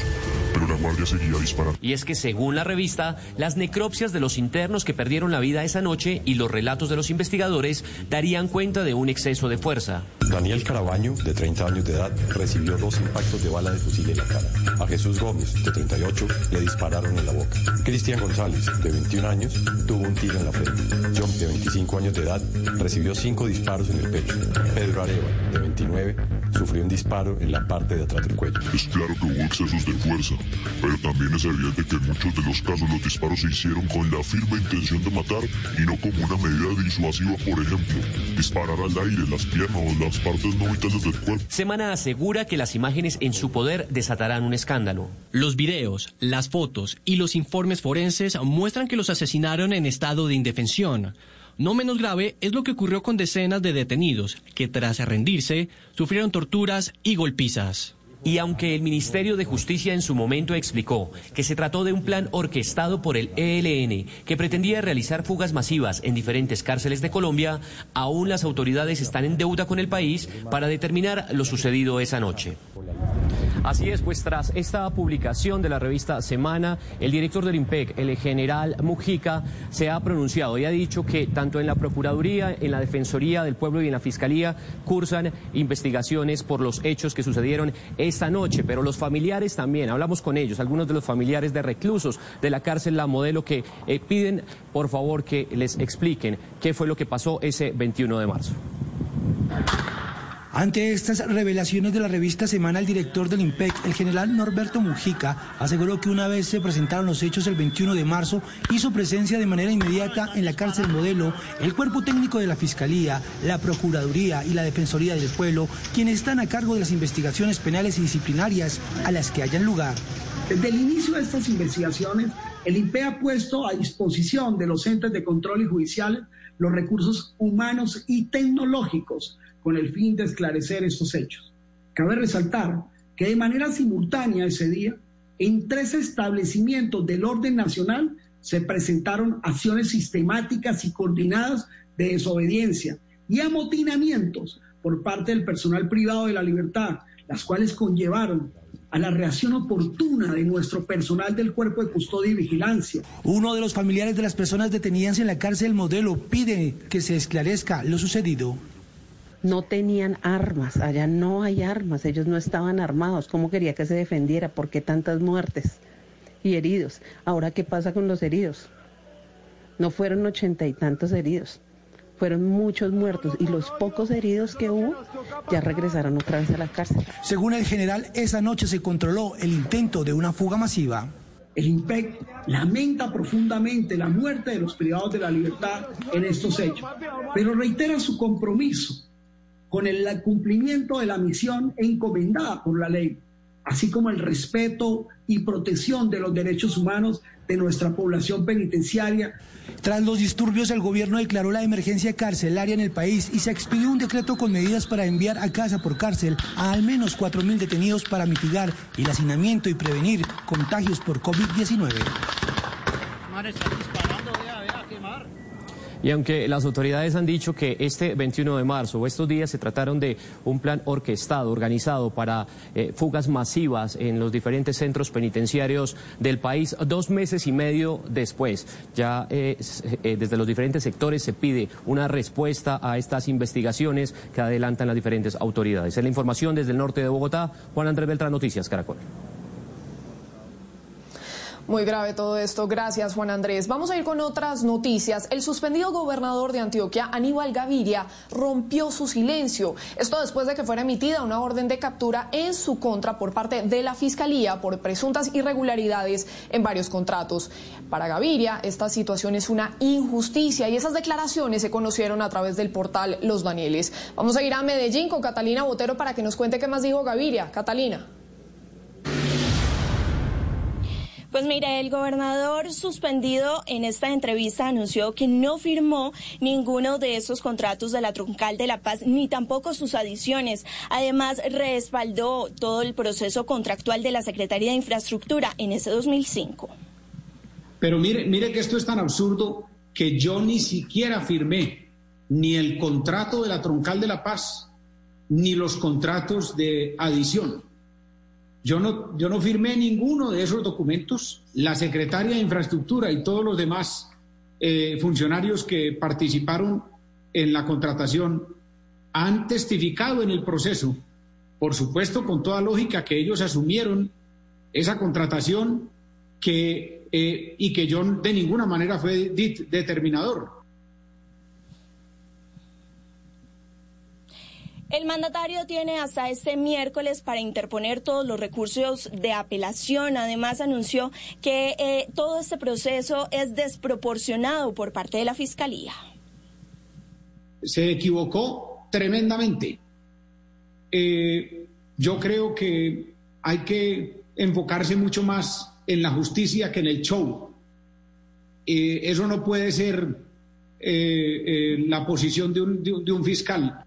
Pero la guardia seguía disparando. Y es que según la revista, las necropsias de los internos que perdieron la vida esa noche y los relatos de los investigadores darían cuenta de un exceso de fuerza. Daniel Carabaño, de 30 años de edad, recibió dos impactos de bala de fusil en la cara. A Jesús Gómez, de 38, le dispararon en la boca. Cristian González, de 21 años, tuvo un tiro en la frente. John, de 25 años de edad, recibió cinco disparos en el pecho. Pedro Areva, de 29, sufrió un disparo en la parte de atrás del cuello. Es claro que hubo excesos de fuerza, pero también es evidente que en muchos de los casos los disparos se hicieron con la firme intención de matar y no como una medida disuasiva, por ejemplo, disparar al aire, las piernas o las partes no vitales del cuerpo. Semana asegura que las imágenes en su poder desatarán un escándalo. Los videos, las fotos y los informes forenses muestran que los en estado de indefensión. No menos grave es lo que ocurrió con decenas de detenidos que tras rendirse sufrieron torturas y golpizas. Y aunque el Ministerio de Justicia en su momento explicó que se trató de un plan orquestado por el ELN que pretendía realizar fugas masivas en diferentes cárceles de Colombia, aún las autoridades están en deuda con el país para determinar lo sucedido esa noche. Así es, pues tras esta publicación de la revista Semana, el director del IMPEC, el general Mujica, se ha pronunciado y ha dicho que tanto en la Procuraduría, en la Defensoría del Pueblo y en la Fiscalía cursan investigaciones por los hechos que sucedieron esta noche, pero los familiares también, hablamos con ellos, algunos de los familiares de reclusos de la cárcel La Modelo que eh, piden por favor que les expliquen qué fue lo que pasó ese 21 de marzo. Ante estas revelaciones de la revista Semana, el director del IMPEC, el general Norberto Mujica, aseguró que una vez se presentaron los hechos el 21 de marzo, hizo presencia de manera inmediata en la cárcel modelo el cuerpo técnico de la Fiscalía, la Procuraduría y la Defensoría del Pueblo, quienes están a cargo de las investigaciones penales y disciplinarias a las que hayan lugar. Desde el inicio de estas investigaciones, el INPE ha puesto a disposición de los entes de control y judiciales los recursos humanos y tecnológicos con el fin de esclarecer estos hechos. Cabe resaltar que de manera simultánea ese día, en tres establecimientos del orden nacional se presentaron acciones sistemáticas y coordinadas de desobediencia y amotinamientos por parte del personal privado de la libertad, las cuales conllevaron a la reacción oportuna de nuestro personal del Cuerpo de Custodia y Vigilancia. Uno de los familiares de las personas detenidas en la cárcel modelo pide que se esclarezca lo sucedido. No tenían armas, allá no hay armas, ellos no estaban armados. ¿Cómo quería que se defendiera? ¿Por qué tantas muertes y heridos? Ahora, ¿qué pasa con los heridos? No fueron ochenta y tantos heridos fueron muchos muertos y los pocos heridos que hubo ya regresaron otra vez a la cárcel. Según el general, esa noche se controló el intento de una fuga masiva. El IMPEC lamenta profundamente la muerte de los privados de la libertad en estos hechos, pero reitera su compromiso con el cumplimiento de la misión encomendada por la ley, así como el respeto y protección de los derechos humanos de nuestra población penitenciaria tras los disturbios, el gobierno declaró la emergencia carcelaria en el país y se expidió un decreto con medidas para enviar a casa por cárcel a al menos 4.000 detenidos para mitigar el hacinamiento y prevenir contagios por COVID-19. Y aunque las autoridades han dicho que este 21 de marzo o estos días se trataron de un plan orquestado, organizado para eh, fugas masivas en los diferentes centros penitenciarios del país, dos meses y medio después, ya eh, eh, desde los diferentes sectores se pide una respuesta a estas investigaciones que adelantan las diferentes autoridades. Es la información desde el norte de Bogotá. Juan Andrés Beltrán, Noticias Caracol. Muy grave todo esto. Gracias, Juan Andrés. Vamos a ir con otras noticias. El suspendido gobernador de Antioquia, Aníbal Gaviria, rompió su silencio. Esto después de que fuera emitida una orden de captura en su contra por parte de la Fiscalía por presuntas irregularidades en varios contratos. Para Gaviria, esta situación es una injusticia y esas declaraciones se conocieron a través del portal Los Danieles. Vamos a ir a Medellín con Catalina Botero para que nos cuente qué más dijo Gaviria. Catalina. Pues mire, el gobernador suspendido en esta entrevista anunció que no firmó ninguno de esos contratos de la Truncal de la Paz, ni tampoco sus adiciones. Además, respaldó todo el proceso contractual de la Secretaría de Infraestructura en ese 2005. Pero mire, mire que esto es tan absurdo que yo ni siquiera firmé ni el contrato de la Troncal de la Paz, ni los contratos de adición. Yo no, yo no firmé ninguno de esos documentos. La secretaria de Infraestructura y todos los demás eh, funcionarios que participaron en la contratación han testificado en el proceso, por supuesto con toda lógica, que ellos asumieron esa contratación que, eh, y que yo de ninguna manera fue determinador. El mandatario tiene hasta este miércoles para interponer todos los recursos de apelación. Además, anunció que eh, todo este proceso es desproporcionado por parte de la Fiscalía. Se equivocó tremendamente. Eh, yo creo que hay que enfocarse mucho más en la justicia que en el show. Eh, eso no puede ser la posición de un fiscal.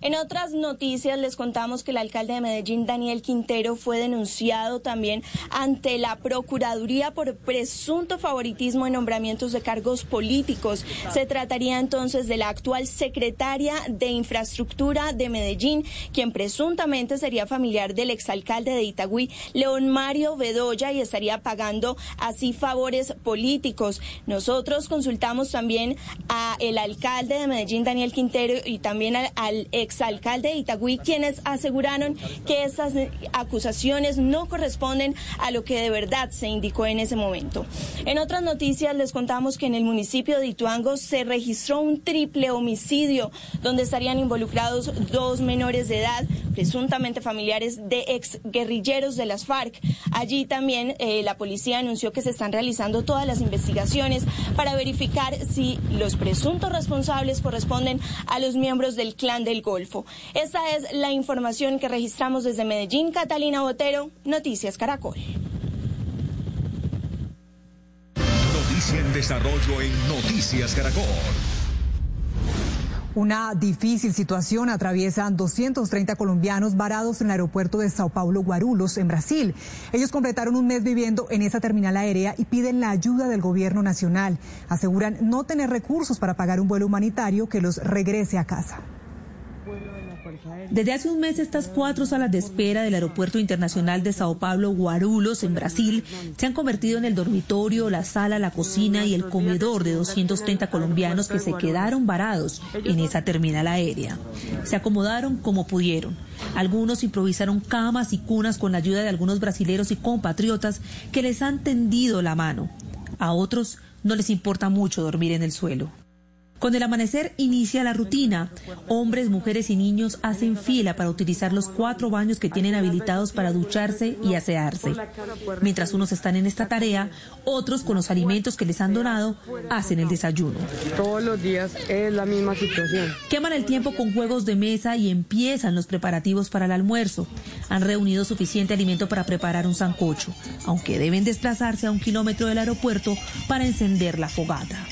En otras noticias les contamos que el alcalde de Medellín, Daniel Quintero, fue denunciado también ante la Procuraduría por presunto favoritismo en nombramientos de cargos políticos. Se trataría entonces de la actual secretaria de Infraestructura de Medellín, quien presuntamente sería familiar del exalcalde de Itagüí, León Mario Bedoya, y estaría pagando así favores políticos. Nosotros consultamos también a el alcalde de Medellín, Daniel Quintero, y también al, al exalcalde de Itagüí, quienes aseguraron que esas acusaciones no corresponden a lo que de verdad se indicó en ese momento. En otras noticias les contamos que en el municipio de Ituango se registró un triple homicidio donde estarían involucrados dos menores de edad, presuntamente familiares de ex guerrilleros de las FARC. Allí también eh, la policía anunció que se están realizando todas las investigaciones para verificar si los presuntos responsables corresponden a los miembros del clan del Gol. Esta es la información que registramos desde Medellín. Catalina Botero, Noticias Caracol. Noticia en desarrollo en Noticias Caracol. Una difícil situación atraviesan 230 colombianos varados en el aeropuerto de Sao Paulo Guarulhos, en Brasil. Ellos completaron un mes viviendo en esa terminal aérea y piden la ayuda del gobierno nacional. Aseguran no tener recursos para pagar un vuelo humanitario que los regrese a casa. Desde hace un mes, estas cuatro salas de espera del Aeropuerto Internacional de Sao Paulo Guarulhos, en Brasil, se han convertido en el dormitorio, la sala, la cocina y el comedor de 230 colombianos que se quedaron varados en esa terminal aérea. Se acomodaron como pudieron. Algunos improvisaron camas y cunas con la ayuda de algunos brasileros y compatriotas que les han tendido la mano. A otros no les importa mucho dormir en el suelo. Con el amanecer inicia la rutina. Hombres, mujeres y niños hacen fila para utilizar los cuatro baños que tienen habilitados para ducharse y asearse. Mientras unos están en esta tarea, otros con los alimentos que les han donado hacen el desayuno. Todos los días es la misma situación. Queman el tiempo con juegos de mesa y empiezan los preparativos para el almuerzo. Han reunido suficiente alimento para preparar un sancocho, aunque deben desplazarse a un kilómetro del aeropuerto para encender la fogata.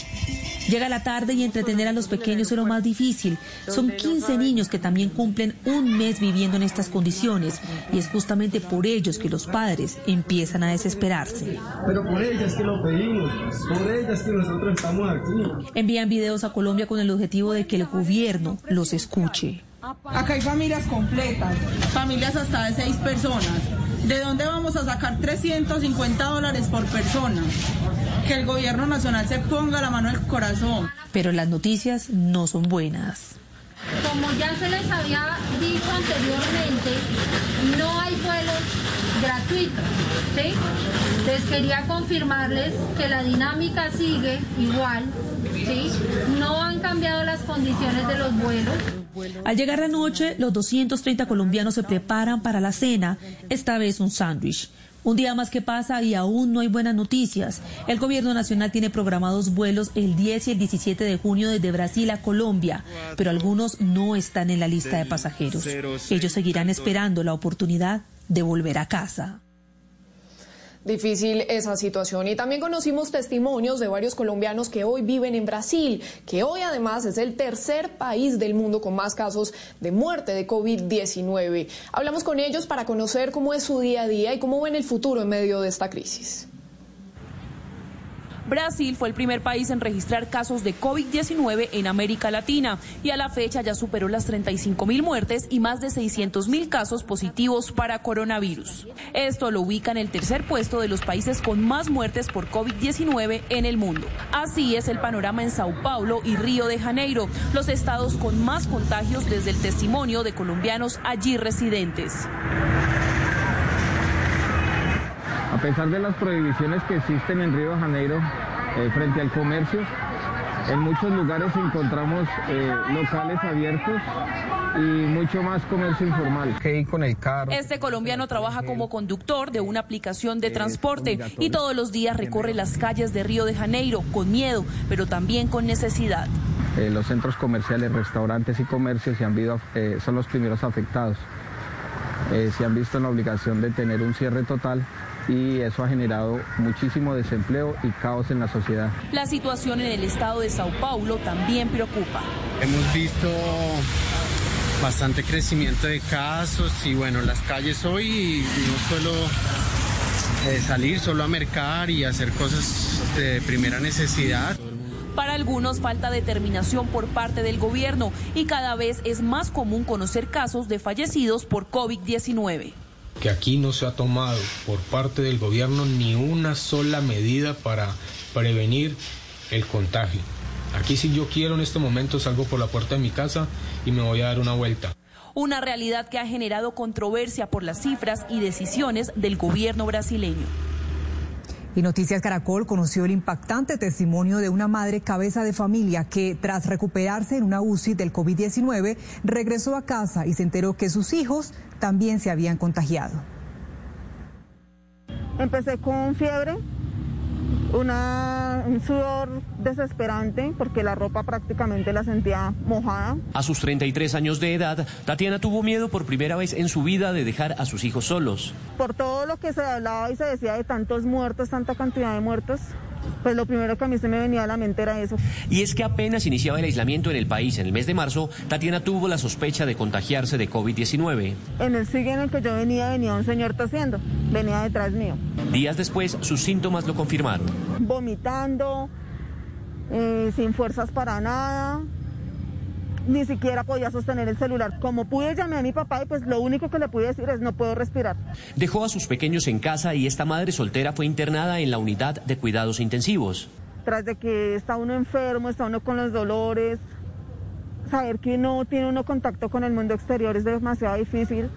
Llega la tarde y entretener a los pequeños es lo más difícil. Son 15 niños que también cumplen un mes viviendo en estas condiciones y es justamente por ellos que los padres empiezan a desesperarse. Pero por ellas que lo pedimos, por ellas que nosotros estamos aquí. Envían videos a Colombia con el objetivo de que el gobierno los escuche. Acá hay familias completas, familias hasta de seis personas. ¿De dónde vamos a sacar 350 dólares por persona? Que el gobierno nacional se ponga la mano en el corazón. Pero las noticias no son buenas. Como ya se les había dicho anteriormente, no hay vuelos gratuitos. ¿sí? Les quería confirmarles que la dinámica sigue igual. ¿sí? No han cambiado las condiciones de los vuelos. Al llegar la noche, los 230 colombianos se preparan para la cena, esta vez un sándwich. Un día más que pasa y aún no hay buenas noticias. El gobierno nacional tiene programados vuelos el 10 y el 17 de junio desde Brasil a Colombia, pero algunos no están en la lista de pasajeros. Ellos seguirán esperando la oportunidad de volver a casa. Difícil esa situación. Y también conocimos testimonios de varios colombianos que hoy viven en Brasil, que hoy además es el tercer país del mundo con más casos de muerte de COVID-19. Hablamos con ellos para conocer cómo es su día a día y cómo ven el futuro en medio de esta crisis. Brasil fue el primer país en registrar casos de COVID-19 en América Latina y a la fecha ya superó las 35 mil muertes y más de 600 mil casos positivos para coronavirus. Esto lo ubica en el tercer puesto de los países con más muertes por COVID-19 en el mundo. Así es el panorama en Sao Paulo y Río de Janeiro, los estados con más contagios desde el testimonio de colombianos allí residentes. A pesar de las prohibiciones que existen en Río de Janeiro eh, frente al comercio, en muchos lugares encontramos eh, locales abiertos y mucho más comercio informal. con el carro. Este colombiano trabaja como conductor de una aplicación de transporte y todos los días recorre las calles de Río de Janeiro con miedo, pero también con necesidad. Eh, los centros comerciales, restaurantes y comercios se han son los primeros afectados. se han visto en la obligación de tener un cierre total y eso ha generado muchísimo desempleo y caos en la sociedad. La situación en el estado de Sao Paulo también preocupa. Hemos visto bastante crecimiento de casos y bueno, las calles hoy no suelo eh, salir solo a mercar y hacer cosas de primera necesidad. Para algunos falta determinación por parte del gobierno y cada vez es más común conocer casos de fallecidos por COVID-19 que aquí no se ha tomado por parte del gobierno ni una sola medida para prevenir el contagio. Aquí si yo quiero en este momento salgo por la puerta de mi casa y me voy a dar una vuelta. Una realidad que ha generado controversia por las cifras y decisiones del gobierno brasileño. Y Noticias Caracol conoció el impactante testimonio de una madre cabeza de familia que tras recuperarse en una UCI del COVID-19 regresó a casa y se enteró que sus hijos también se habían contagiado. Empecé con fiebre, una, un sudor desesperante porque la ropa prácticamente la sentía mojada. A sus 33 años de edad, Tatiana tuvo miedo por primera vez en su vida de dejar a sus hijos solos. Por todo lo que se hablaba y se decía de tantos muertos, tanta cantidad de muertos, pues lo primero que a mí se me venía a la mente era eso. Y es que apenas iniciaba el aislamiento en el país en el mes de marzo, Tatiana tuvo la sospecha de contagiarse de COVID-19. En el siguiente en el que yo venía, venía un señor tosiendo, venía detrás mío. Días después, sus síntomas lo confirmaron. Vomitando, eh, sin fuerzas para nada, ni siquiera podía sostener el celular. Como pude llamé a mi papá y pues lo único que le pude decir es no puedo respirar. Dejó a sus pequeños en casa y esta madre soltera fue internada en la unidad de cuidados intensivos. Tras de que está uno enfermo, está uno con los dolores, saber que no tiene uno contacto con el mundo exterior es demasiado difícil.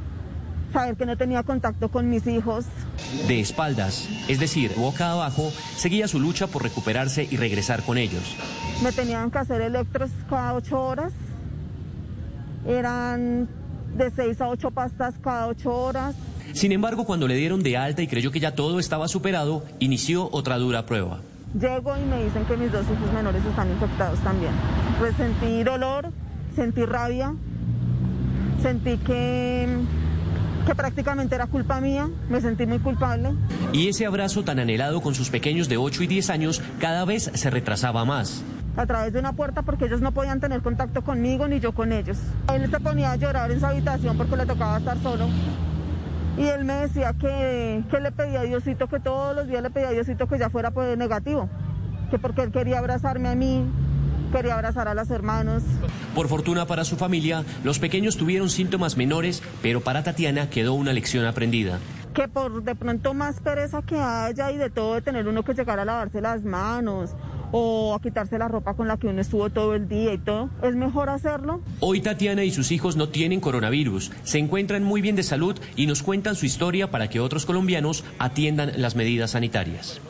Saber que no tenía contacto con mis hijos. De espaldas, es decir, boca abajo, seguía su lucha por recuperarse y regresar con ellos. Me tenían que hacer electros cada ocho horas eran de seis a ocho pastas cada ocho horas. Sin embargo, cuando le dieron de alta y creyó que ya todo estaba superado, inició otra dura prueba. Llego y me dicen que mis dos hijos menores están infectados también. Pues sentí dolor, sentí rabia, sentí que, que prácticamente era culpa mía, me sentí muy culpable. Y ese abrazo tan anhelado con sus pequeños de 8 y 10 años cada vez se retrasaba más a través de una puerta porque ellos no podían tener contacto conmigo ni yo con ellos. Él se ponía a llorar en su habitación porque le tocaba estar solo. Y él me decía que, que le pedía a Diosito, que todos los días le pedía a Diosito que ya fuera pues, negativo, que porque él quería abrazarme a mí, quería abrazar a los hermanos. Por fortuna para su familia, los pequeños tuvieron síntomas menores, pero para Tatiana quedó una lección aprendida. Que por de pronto más pereza que haya y de todo de tener uno que llegar a lavarse las manos o a quitarse la ropa con la que uno estuvo todo el día y todo. Es mejor hacerlo. Hoy Tatiana y sus hijos no tienen coronavirus, se encuentran muy bien de salud y nos cuentan su historia para que otros colombianos atiendan las medidas sanitarias.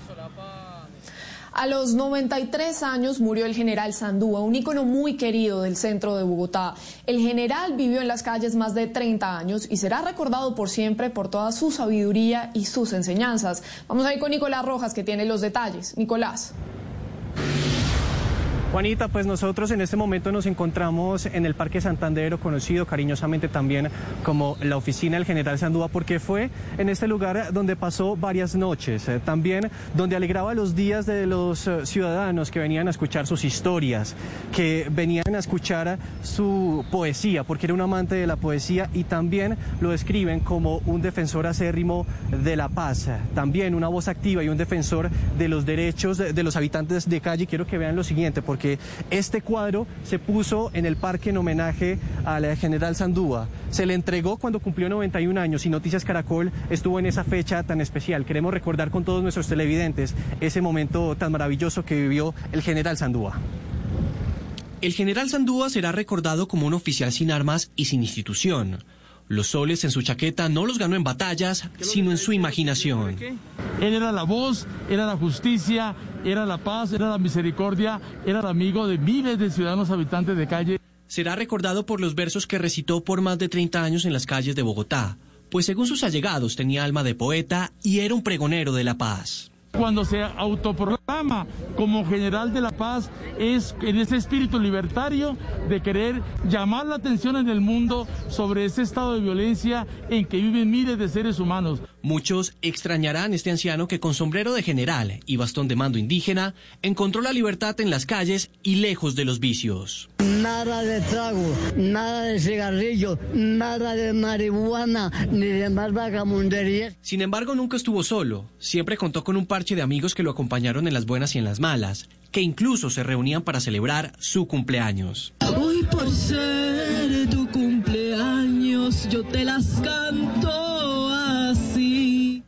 A los 93 años murió el general Sandúa, un ícono muy querido del centro de Bogotá. El general vivió en las calles más de 30 años y será recordado por siempre por toda su sabiduría y sus enseñanzas. Vamos a ir con Nicolás Rojas que tiene los detalles. Nicolás. Thank you. Juanita, pues nosotros en este momento nos encontramos en el Parque Santander, conocido cariñosamente también como la oficina del general Sandúa, porque fue en este lugar donde pasó varias noches, eh, también donde alegraba los días de los eh, ciudadanos que venían a escuchar sus historias, que venían a escuchar su poesía, porque era un amante de la poesía y también lo describen como un defensor acérrimo de la paz, también una voz activa y un defensor de los derechos de los habitantes de calle. Quiero que vean lo siguiente, porque porque este cuadro se puso en el parque en homenaje al general Sandúa. Se le entregó cuando cumplió 91 años y Noticias Caracol estuvo en esa fecha tan especial. Queremos recordar con todos nuestros televidentes ese momento tan maravilloso que vivió el general Sandúa. El general Sandúa será recordado como un oficial sin armas y sin institución. Los soles en su chaqueta no los ganó en batallas, sino en su imaginación. Él era la voz, era la justicia, era la paz, era la misericordia, era el amigo de miles de ciudadanos habitantes de calle. Será recordado por los versos que recitó por más de 30 años en las calles de Bogotá, pues según sus allegados tenía alma de poeta y era un pregonero de la paz. Cuando se autoproclama como general de la paz es en ese espíritu libertario de querer llamar la atención en el mundo sobre ese estado de violencia en que viven miles de seres humanos. Muchos extrañarán este anciano que con sombrero de general y bastón de mando indígena encontró la libertad en las calles y lejos de los vicios. Nada de trago, nada de cigarrillo, nada de marihuana, ni de más vagamundería. Sin embargo, nunca estuvo solo. Siempre contó con un parche de amigos que lo acompañaron en las buenas y en las malas, que incluso se reunían para celebrar su cumpleaños. Hoy por ser tu cumpleaños, yo te las canto.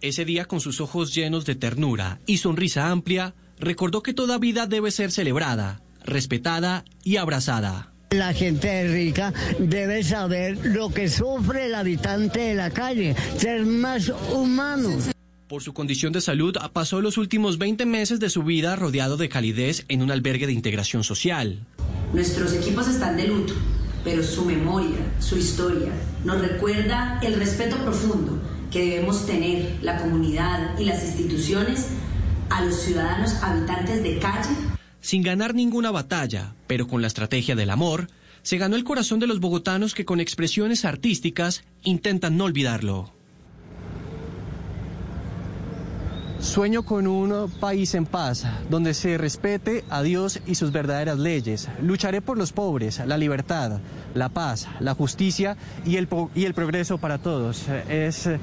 Ese día, con sus ojos llenos de ternura y sonrisa amplia, recordó que toda vida debe ser celebrada respetada y abrazada. La gente rica debe saber lo que sufre el habitante de la calle, ser más humano. Por su condición de salud, pasó los últimos 20 meses de su vida rodeado de calidez en un albergue de integración social. Nuestros equipos están de luto, pero su memoria, su historia, nos recuerda el respeto profundo que debemos tener la comunidad y las instituciones a los ciudadanos habitantes de calle sin ganar ninguna batalla, pero con la estrategia del amor, se ganó el corazón de los bogotanos que con expresiones artísticas intentan no olvidarlo. Sueño con un país en paz, donde se respete a Dios y sus verdaderas leyes. Lucharé por los pobres, la libertad, la paz, la justicia y el, y el progreso para todos. Es eh,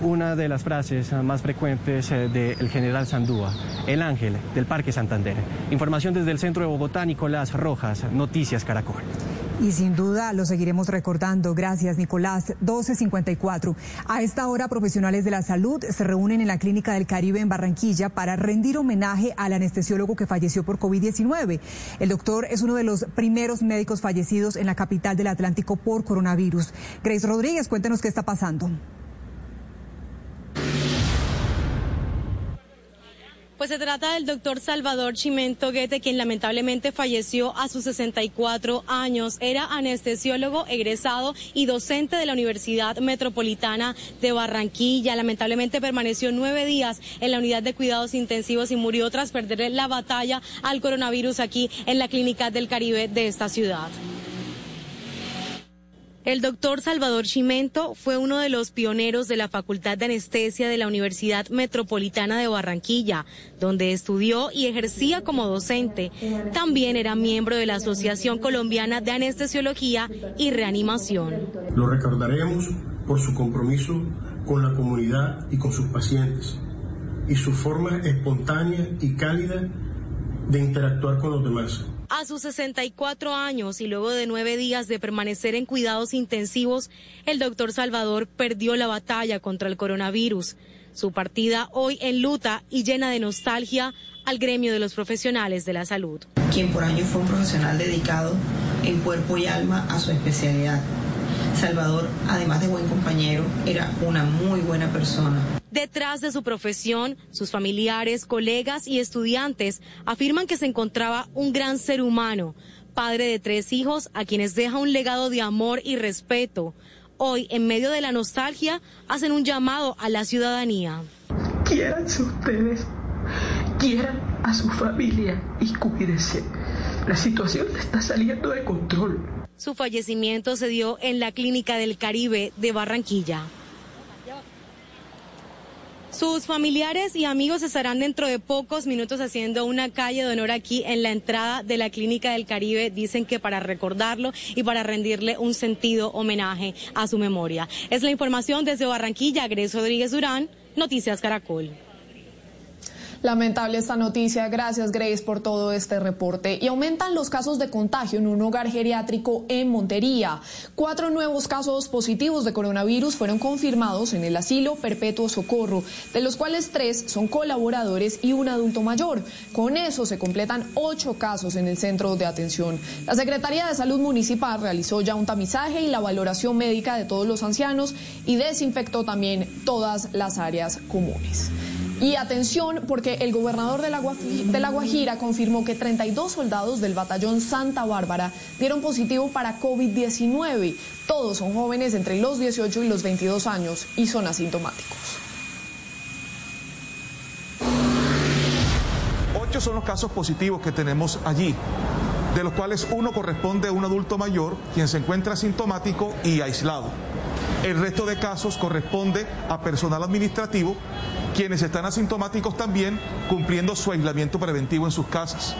una de las frases más frecuentes eh, del general Sandúa, el ángel del Parque Santander. Información desde el centro de Bogotá, Nicolás Rojas, Noticias Caracol. Y sin duda lo seguiremos recordando. Gracias, Nicolás. 1254. A esta hora, profesionales de la salud se reúnen en la Clínica del Caribe en Barranquilla para rendir homenaje al anestesiólogo que falleció por COVID-19. El doctor es uno de los primeros médicos fallecidos en la capital del Atlántico por coronavirus. Grace Rodríguez, cuéntenos qué está pasando. Pues se trata del doctor Salvador Chimento Guete, quien lamentablemente falleció a sus 64 años. Era anestesiólogo egresado y docente de la Universidad Metropolitana de Barranquilla. Lamentablemente permaneció nueve días en la unidad de cuidados intensivos y murió tras perder la batalla al coronavirus aquí en la Clínica del Caribe de esta ciudad. El doctor Salvador Chimento fue uno de los pioneros de la Facultad de Anestesia de la Universidad Metropolitana de Barranquilla, donde estudió y ejercía como docente. También era miembro de la Asociación Colombiana de Anestesiología y Reanimación. Lo recordaremos por su compromiso con la comunidad y con sus pacientes y su forma espontánea y cálida de interactuar con los demás. A sus 64 años y luego de nueve días de permanecer en cuidados intensivos, el doctor Salvador perdió la batalla contra el coronavirus. Su partida hoy en luta y llena de nostalgia al gremio de los profesionales de la salud. Quien por años fue un profesional dedicado en cuerpo y alma a su especialidad. Salvador, además de buen compañero, era una muy buena persona. Detrás de su profesión, sus familiares, colegas y estudiantes afirman que se encontraba un gran ser humano, padre de tres hijos a quienes deja un legado de amor y respeto. Hoy, en medio de la nostalgia, hacen un llamado a la ciudadanía. Quiéranse ustedes, quieran a su familia y cuídense. La situación está saliendo de control. Su fallecimiento se dio en la Clínica del Caribe de Barranquilla. Sus familiares y amigos estarán dentro de pocos minutos haciendo una calle de honor aquí en la entrada de la Clínica del Caribe. Dicen que para recordarlo y para rendirle un sentido homenaje a su memoria. Es la información desde Barranquilla. Gres Rodríguez Durán, Noticias Caracol. Lamentable esta noticia. Gracias, Grace, por todo este reporte. Y aumentan los casos de contagio en un hogar geriátrico en Montería. Cuatro nuevos casos positivos de coronavirus fueron confirmados en el asilo Perpetuo Socorro, de los cuales tres son colaboradores y un adulto mayor. Con eso se completan ocho casos en el centro de atención. La Secretaría de Salud Municipal realizó ya un tamizaje y la valoración médica de todos los ancianos y desinfectó también todas las áreas comunes. Y atención, porque el gobernador de la, Guajira confirmó que 32 soldados del batallón Santa Bárbara dieron positivo para COVID-19. Todos son jóvenes entre los 18 y los 22 años y son asintomáticos. Ocho son los casos positivos que tenemos allí de los cuales uno corresponde a un adulto mayor, quien se encuentra asintomático y aislado. El resto de casos corresponde a personal administrativo quienes están asintomáticos también cumpliendo su aislamiento preventivo en sus casas.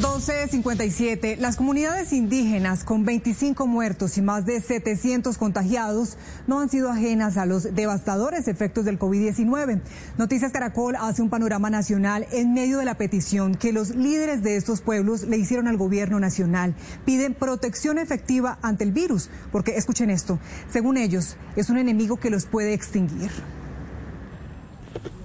1257. Las comunidades indígenas con 25 muertos y más de 700 contagiados no han sido ajenas a los devastadores efectos del COVID-19. Noticias Caracol hace un panorama nacional en medio de la petición que los líderes de estos pueblos le hicieron al gobierno nacional. Piden protección efectiva ante el virus, porque escuchen esto, según ellos, es un enemigo que los puede extinguir.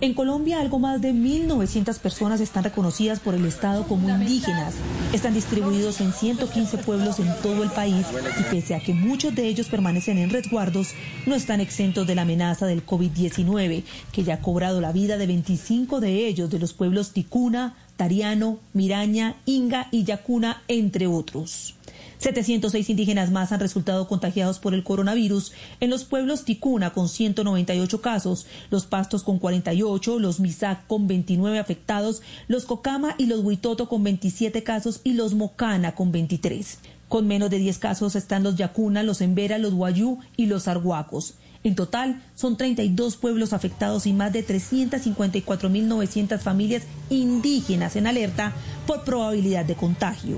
En Colombia, algo más de 1.900 personas están reconocidas por el Estado como indígenas. Están distribuidos en 115 pueblos en todo el país y pese a que muchos de ellos permanecen en resguardos, no están exentos de la amenaza del COVID-19, que ya ha cobrado la vida de 25 de ellos de los pueblos Ticuna, Tariano, Miraña, Inga y Yacuna, entre otros. 706 indígenas más han resultado contagiados por el coronavirus en los pueblos Ticuna con 198 casos, los Pastos con 48, los Misac con 29 afectados, los Cocama y los Huitoto con 27 casos y los Mocana con 23. Con menos de 10 casos están los Yacuna, los Embera, los Guayú y los Arhuacos. En total, son 32 pueblos afectados y más de 354.900 familias indígenas en alerta por probabilidad de contagio.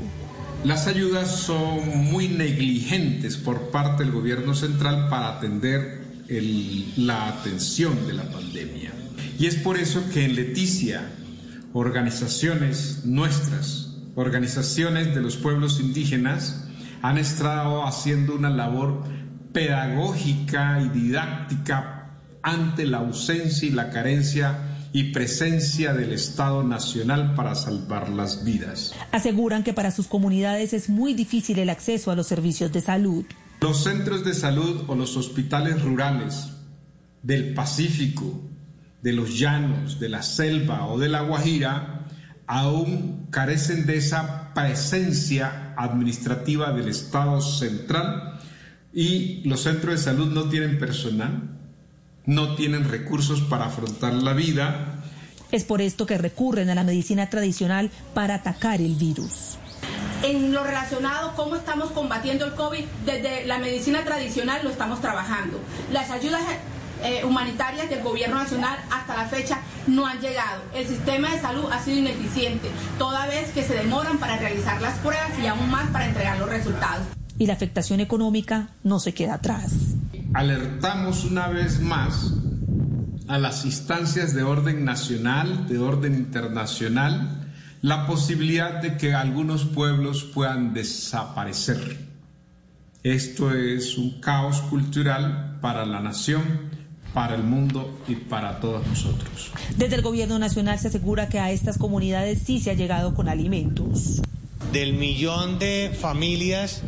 Las ayudas son muy negligentes por parte del gobierno central para atender la atención de la pandemia. Y es por eso que en Leticia, organizaciones nuestras, organizaciones de los pueblos indígenas, han estado haciendo una labor pedagógica y didáctica ante la ausencia y la carencia y presencia del Estado Nacional para salvar las vidas. Aseguran que para sus comunidades es muy difícil el acceso a los servicios de salud. Los centros de salud o los hospitales rurales del Pacífico, de los llanos, de la selva o de la Guajira aún carecen de esa presencia administrativa del Estado central y los centros de salud no tienen personal, no tienen recursos para afrontar la vida. Es por esto que recurren a la medicina tradicional para atacar el virus. En lo relacionado, cómo estamos combatiendo el COVID, desde la medicina tradicional lo estamos trabajando. Las ayudas eh, humanitarias del gobierno nacional hasta la fecha no han llegado. El sistema de salud ha sido ineficiente, toda vez que se demoran para realizar las pruebas y aún más para entregar los resultados. Y la afectación económica no se queda atrás alertamos una vez más a las instancias de orden nacional, de orden internacional, la posibilidad de que algunos pueblos puedan desaparecer. Esto es un caos cultural para la nación, para el mundo y para todos nosotros. Desde el gobierno nacional se asegura que a estas comunidades sí se ha llegado con alimentos. Del millón de familias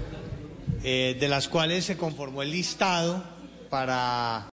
eh, de las cuales se conformó el listado para